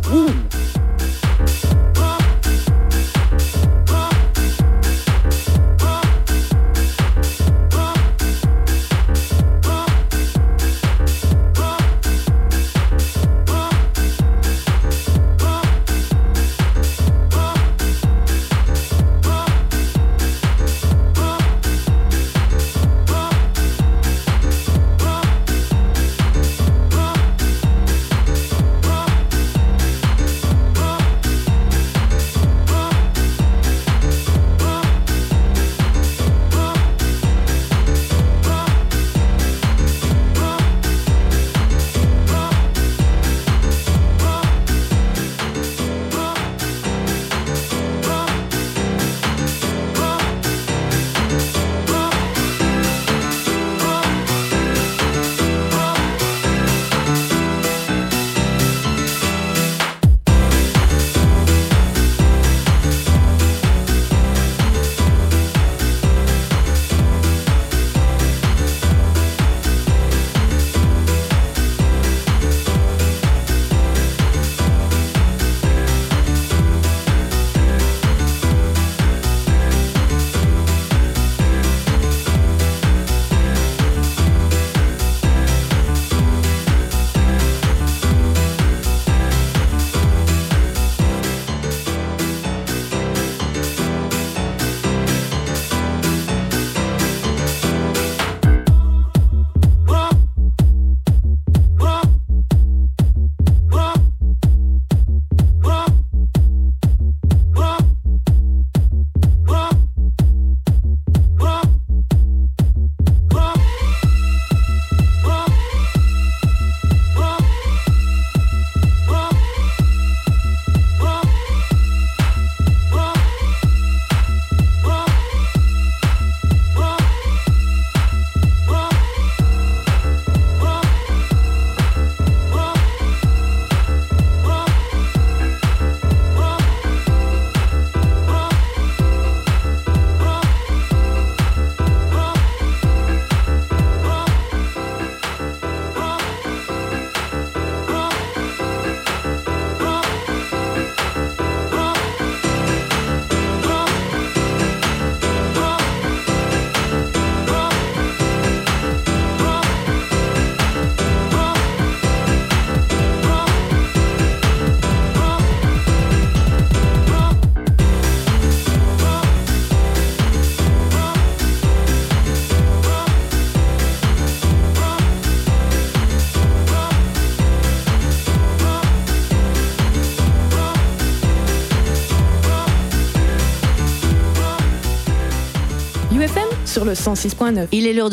Le 106.9. Il est l'heure